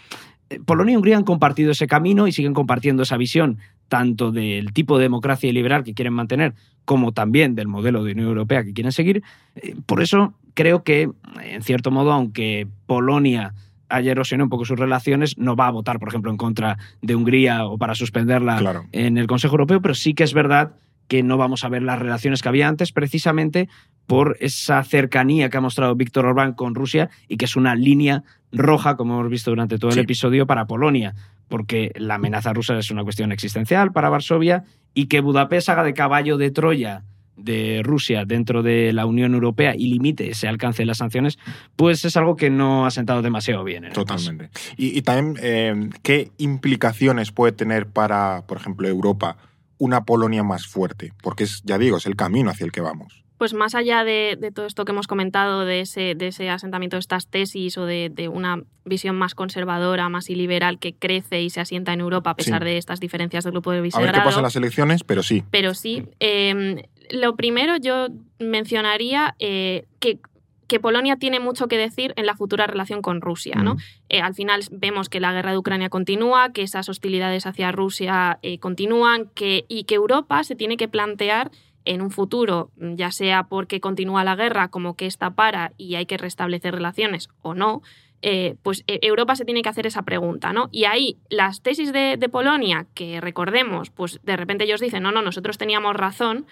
eh, Polonia y Hungría han compartido ese camino y siguen compartiendo esa visión tanto del tipo de democracia liberal que quieren mantener como también del modelo de Unión Europea que quieren seguir. Eh, Por eso creo que, en cierto modo, aunque Polonia haya erosionado un poco sus relaciones, no va a votar, por ejemplo, en contra de Hungría o para suspenderla Claro. en el Consejo Europeo, pero sí que es verdad que no vamos a ver las relaciones que había antes, precisamente por esa cercanía que ha mostrado Víctor Orbán con Rusia y que es una línea roja, como hemos visto durante todo Sí. el episodio, para Polonia, porque la amenaza rusa es una cuestión existencial para Varsovia y que Budapest haga de caballo de Troya de Rusia dentro de la Unión Europea y limite ese alcance de las sanciones, pues es algo que no ha sentado demasiado bien. en país. Totalmente. Y, y también, eh, ¿qué implicaciones puede tener para, por ejemplo, Europa una Polonia más fuerte? Porque es, ya digo, es el camino hacia el que vamos. Pues más allá de, de todo esto que hemos comentado, de ese, de ese asentamiento de estas tesis o de, de una visión más conservadora, más iliberal que crece y se asienta en Europa a pesar Sí. de estas diferencias del grupo de A ver Visegrado. qué pasa en las elecciones, pero sí. Pero sí, eh, lo primero yo mencionaría eh, que, que Polonia tiene mucho que decir en la futura relación con Rusia. ¿no? Eh, al final vemos que la guerra de Ucrania continúa, que esas hostilidades hacia Rusia eh, continúan que, y que Europa se tiene que plantear en un futuro, ya sea porque continúa la guerra, como que esta para y hay que restablecer relaciones o no, eh, pues Europa se tiene que hacer esa pregunta, ¿no? Y ahí las tesis de, de Polonia, que recordemos, pues de repente ellos dicen, no, no, nosotros teníamos razón,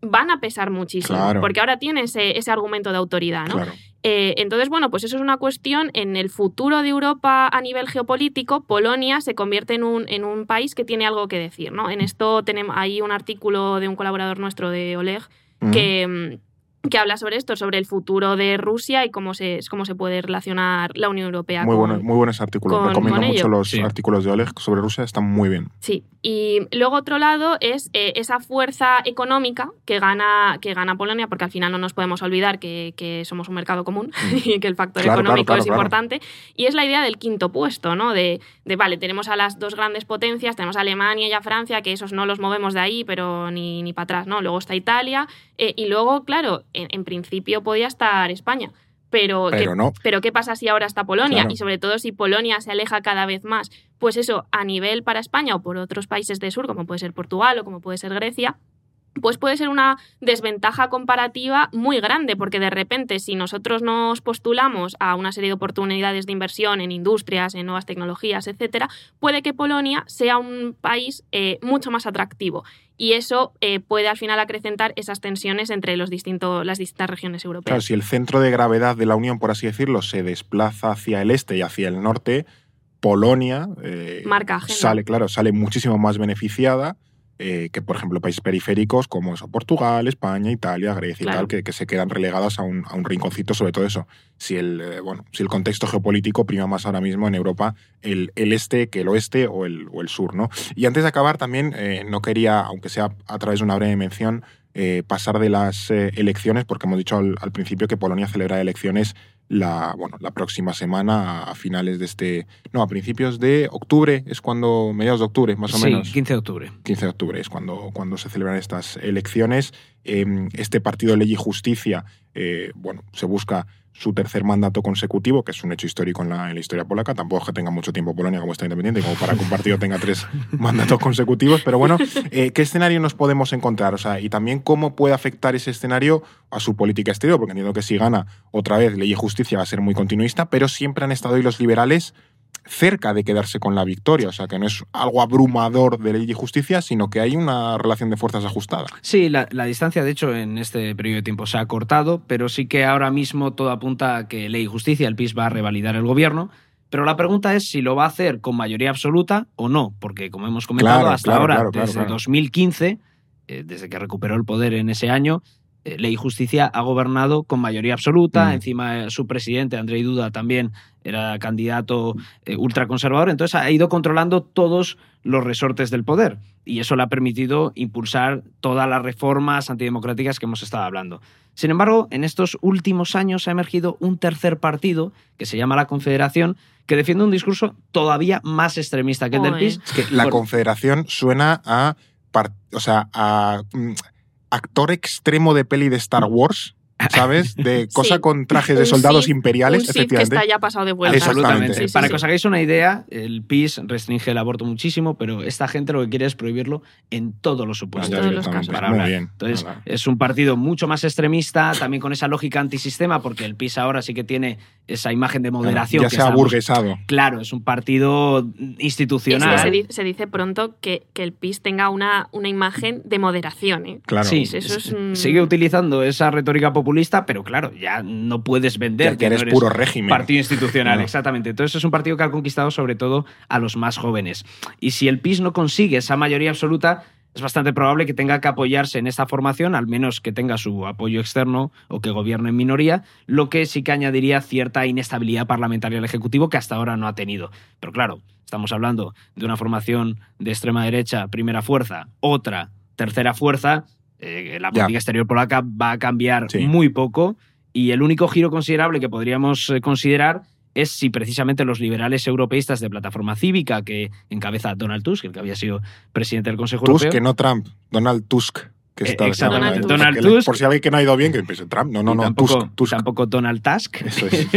van a pesar muchísimo, Claro. porque ahora tiene ese, ese argumento de autoridad, ¿no? Claro. Eh, entonces, bueno, pues eso es una cuestión. En el futuro de Europa a nivel geopolítico, Polonia se convierte en un, en un país que tiene algo que decir, ¿no? En esto tenemos hay un artículo de un colaborador nuestro de Oleg que, mm, que habla sobre esto, sobre el futuro de Rusia y cómo se, cómo se puede relacionar la Unión Europea Muy, con, bueno, muy buenos artículos. con- Recomiendo con mucho los Sí. artículos de Oleg sobre Rusia, están muy bien. Sí, y luego otro lado es eh, esa fuerza económica que gana, que gana Polonia, porque al final no nos podemos olvidar que, que somos un mercado común *laughs* y que el factor Mm. Claro, económico claro, es claro, importante. Y es la idea del quinto puesto, ¿no? De, de, vale, tenemos a las dos grandes potencias, tenemos a Alemania y a Francia, que esos no los movemos de ahí, pero ni, ni para atrás, ¿no? Luego está Italia, eh, y luego, claro, en, en principio podía estar España. Pero, ¿qué- Pero no. pero ¿qué pasa si ahora está Polonia? Claro. Y sobre todo si Polonia se aleja cada vez más. Pues eso, a nivel para España o por otros países del sur, como puede ser Portugal o como puede ser Grecia, pues puede ser una desventaja comparativa muy grande, porque de repente si nosotros nos postulamos a una serie de oportunidades de inversión en industrias, en nuevas tecnologías, etcétera, puede que Polonia sea un país eh, mucho más atractivo. Y eso eh, puede al final acrecentar esas tensiones entre los distintos, las distintas regiones Claro, europeas. si el centro de gravedad de la Unión, por así decirlo, se desplaza hacia el este y hacia el norte, Polonia eh, Marca sale, claro, sale muchísimo más beneficiada. Eh, que, por ejemplo, países periféricos como eso, Portugal, España, Italia, Grecia y tal, que, que se quedan relegadas a un, a un rinconcito, sobre todo eso. Si el, eh, bueno, si el contexto geopolítico prima más ahora mismo en Europa el, el este que el oeste o el, o el sur, ¿no? Y antes de acabar, también eh, no quería, aunque sea a través de una breve mención, pasar de las elecciones, porque hemos dicho al, al principio que Polonia celebra elecciones la, bueno, la próxima semana, a, finales de este. No, a principios de octubre, es cuando. mediados de octubre, más o sí, menos. 15 de octubre. 15 de octubre es cuando, cuando se celebran estas elecciones. Eh, este partido Ley y Justicia, eh, bueno, se busca su tercer mandato consecutivo, que es un hecho histórico en la, en la historia polaca. Tampoco es que tenga mucho tiempo Polonia como está independiente, como para que un partido tenga tres *laughs* mandatos consecutivos. Pero bueno, eh, ¿qué escenario nos podemos encontrar? O sea, y también cómo puede afectar ese escenario a su política exterior, porque entiendo que si gana otra vez Ley y Justicia va a ser muy continuista, pero siempre han estado ahí los liberales cerca de quedarse con la victoria. O sea, que no es algo abrumador de ley y justicia, sino que hay una relación de fuerzas ajustada. Sí, la, la distancia, de hecho, en este periodo de tiempo se ha cortado, pero sí que ahora mismo todo apunta a que Ley y Justicia, el PIS, va a revalidar el gobierno. Pero la pregunta es si lo va a hacer con mayoría absoluta o no, porque como hemos comentado Claro, hasta claro, ahora, claro, desde claro. 2015, eh, desde que recuperó el poder en ese año, Ley y Justicia ha gobernado con mayoría absoluta. Mm. Encima, eh, su presidente, Andrei Duda, también era candidato eh, ultraconservador. Entonces, ha ido controlando todos los resortes del poder. Y eso le ha permitido impulsar todas las reformas antidemocráticas que hemos estado hablando. Sin embargo, en estos últimos años ha emergido un tercer partido, que se llama la Confederación, que defiende un discurso todavía más extremista que el del. PIS. Es que la Por- confederación suena a, o sea, a mm, actor extremo de peli de Star Wars, ¿sabes? De cosa Sí. con trajes de soldados Sith- imperiales, un Sith que efectivamente. está ya pasado de vuelta. Absolutamente. Sí, sí, Para sí. que os hagáis una idea, el PIS restringe el aborto muchísimo, pero esta gente lo que quiere es prohibirlo en todos los supuestos. ya todos los directamente. casos. para Muy hablar. bien. Entonces, es un partido mucho más extremista, también con esa lógica antisistema, porque el PIS ahora sí que tiene esa imagen de moderación. ya que se ha estamos- burguesado. Claro, es un partido Es institucional. que se, di- se dice pronto que, que el PIS tenga una, una imagen de moderación. ¿eh? Claro. Sí, Eso es s- un- sigue utilizando esa retórica populista, pero claro, ya no puedes vender Ya que eres no puro régimen. Partido institucional, *laughs* No. exactamente. Entonces es un partido que ha conquistado sobre todo a los más jóvenes. Y si el PIS no consigue esa mayoría absoluta, es bastante probable que tenga que apoyarse en esta formación, al menos que tenga su apoyo externo o que gobierne en minoría, lo que sí que añadiría cierta inestabilidad parlamentaria al Ejecutivo que hasta ahora no ha tenido. Pero claro, estamos hablando de una formación de extrema derecha, primera fuerza, otra, tercera fuerza. La Ya. política exterior polaca va a cambiar Sí. muy poco y el único giro considerable que podríamos eh, considerar es si precisamente los liberales europeístas de plataforma cívica que encabeza Donald Tusk, el que había sido presidente del Consejo Tusk, Europeo, que no Trump, Donald Tusk. Que Eh, está Donald Tusk. Por si alguien que no ha ido bien, que piense Trump. No, no, y no, tampoco, Tusk. Tusk. tampoco Donald Tusk. Eso *laughs* es.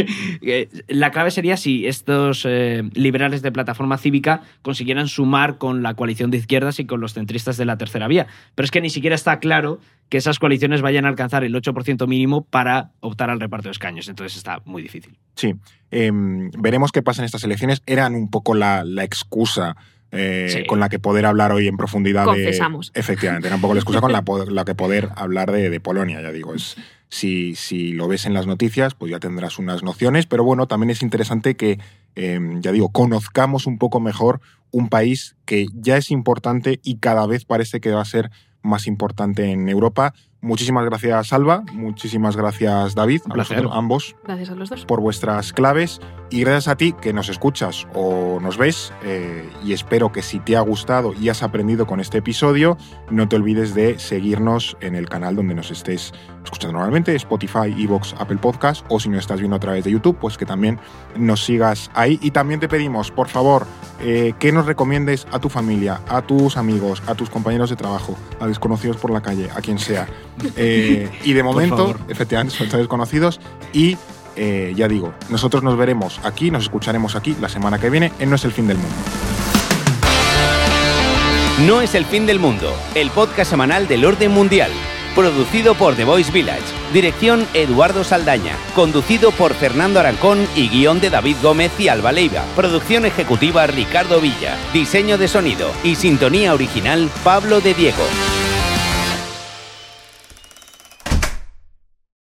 Eh, La clave sería si estos eh, liberales de plataforma cívica consiguieran sumar con la coalición de izquierdas y con los centristas de la tercera vía. Pero es que ni siquiera está claro que esas coaliciones vayan a alcanzar el 8% mínimo para optar al reparto de escaños. Entonces está muy difícil. Sí. Em, veremos qué pasa en estas elecciones. Eran un poco la, la excusa eh, Sí. con la que poder hablar hoy en profundidad Confesamos. de. Efectivamente, era un poco la excusa con la, la que poder hablar de, de Polonia, ya digo. Es, si, si lo ves en las noticias, pues ya tendrás unas nociones, pero bueno, también es interesante que, em, ya digo, conozcamos un poco mejor un país que ya es importante y cada vez parece que va a ser más importante en Europa. Muchísimas gracias, Salva. Muchísimas gracias, David. Un a placer. vosotros ambos Gracias a los dos. por vuestras claves y gracias a ti que nos escuchas o nos ves eh, y espero que si te ha gustado y has aprendido con este episodio no te olvides de seguirnos en el canal donde nos estés escuchando normalmente Spotify, Evox, Apple Podcast o si nos estás viendo a través de YouTube pues que también nos sigas ahí y también te pedimos por favor eh, que nos recomiendes a tu familia a tus amigos a tus compañeros de trabajo a desconocidos por la calle a quien sea Eh, y de momento efectivamente son desconocidos y eh, ya digo, nosotros nos veremos aquí, nos escucharemos aquí la semana que viene en No es el fin del mundo. No es el fin del mundo, el podcast semanal del orden mundial. Producido por The Voice Village. Dirección Eduardo Saldaña. Conducido por Fernando Arancón y guion de David Gómez y Alba Leiva. Producción ejecutiva Ricardo Villa. Diseño de sonido y sintonía original Pablo de Diego.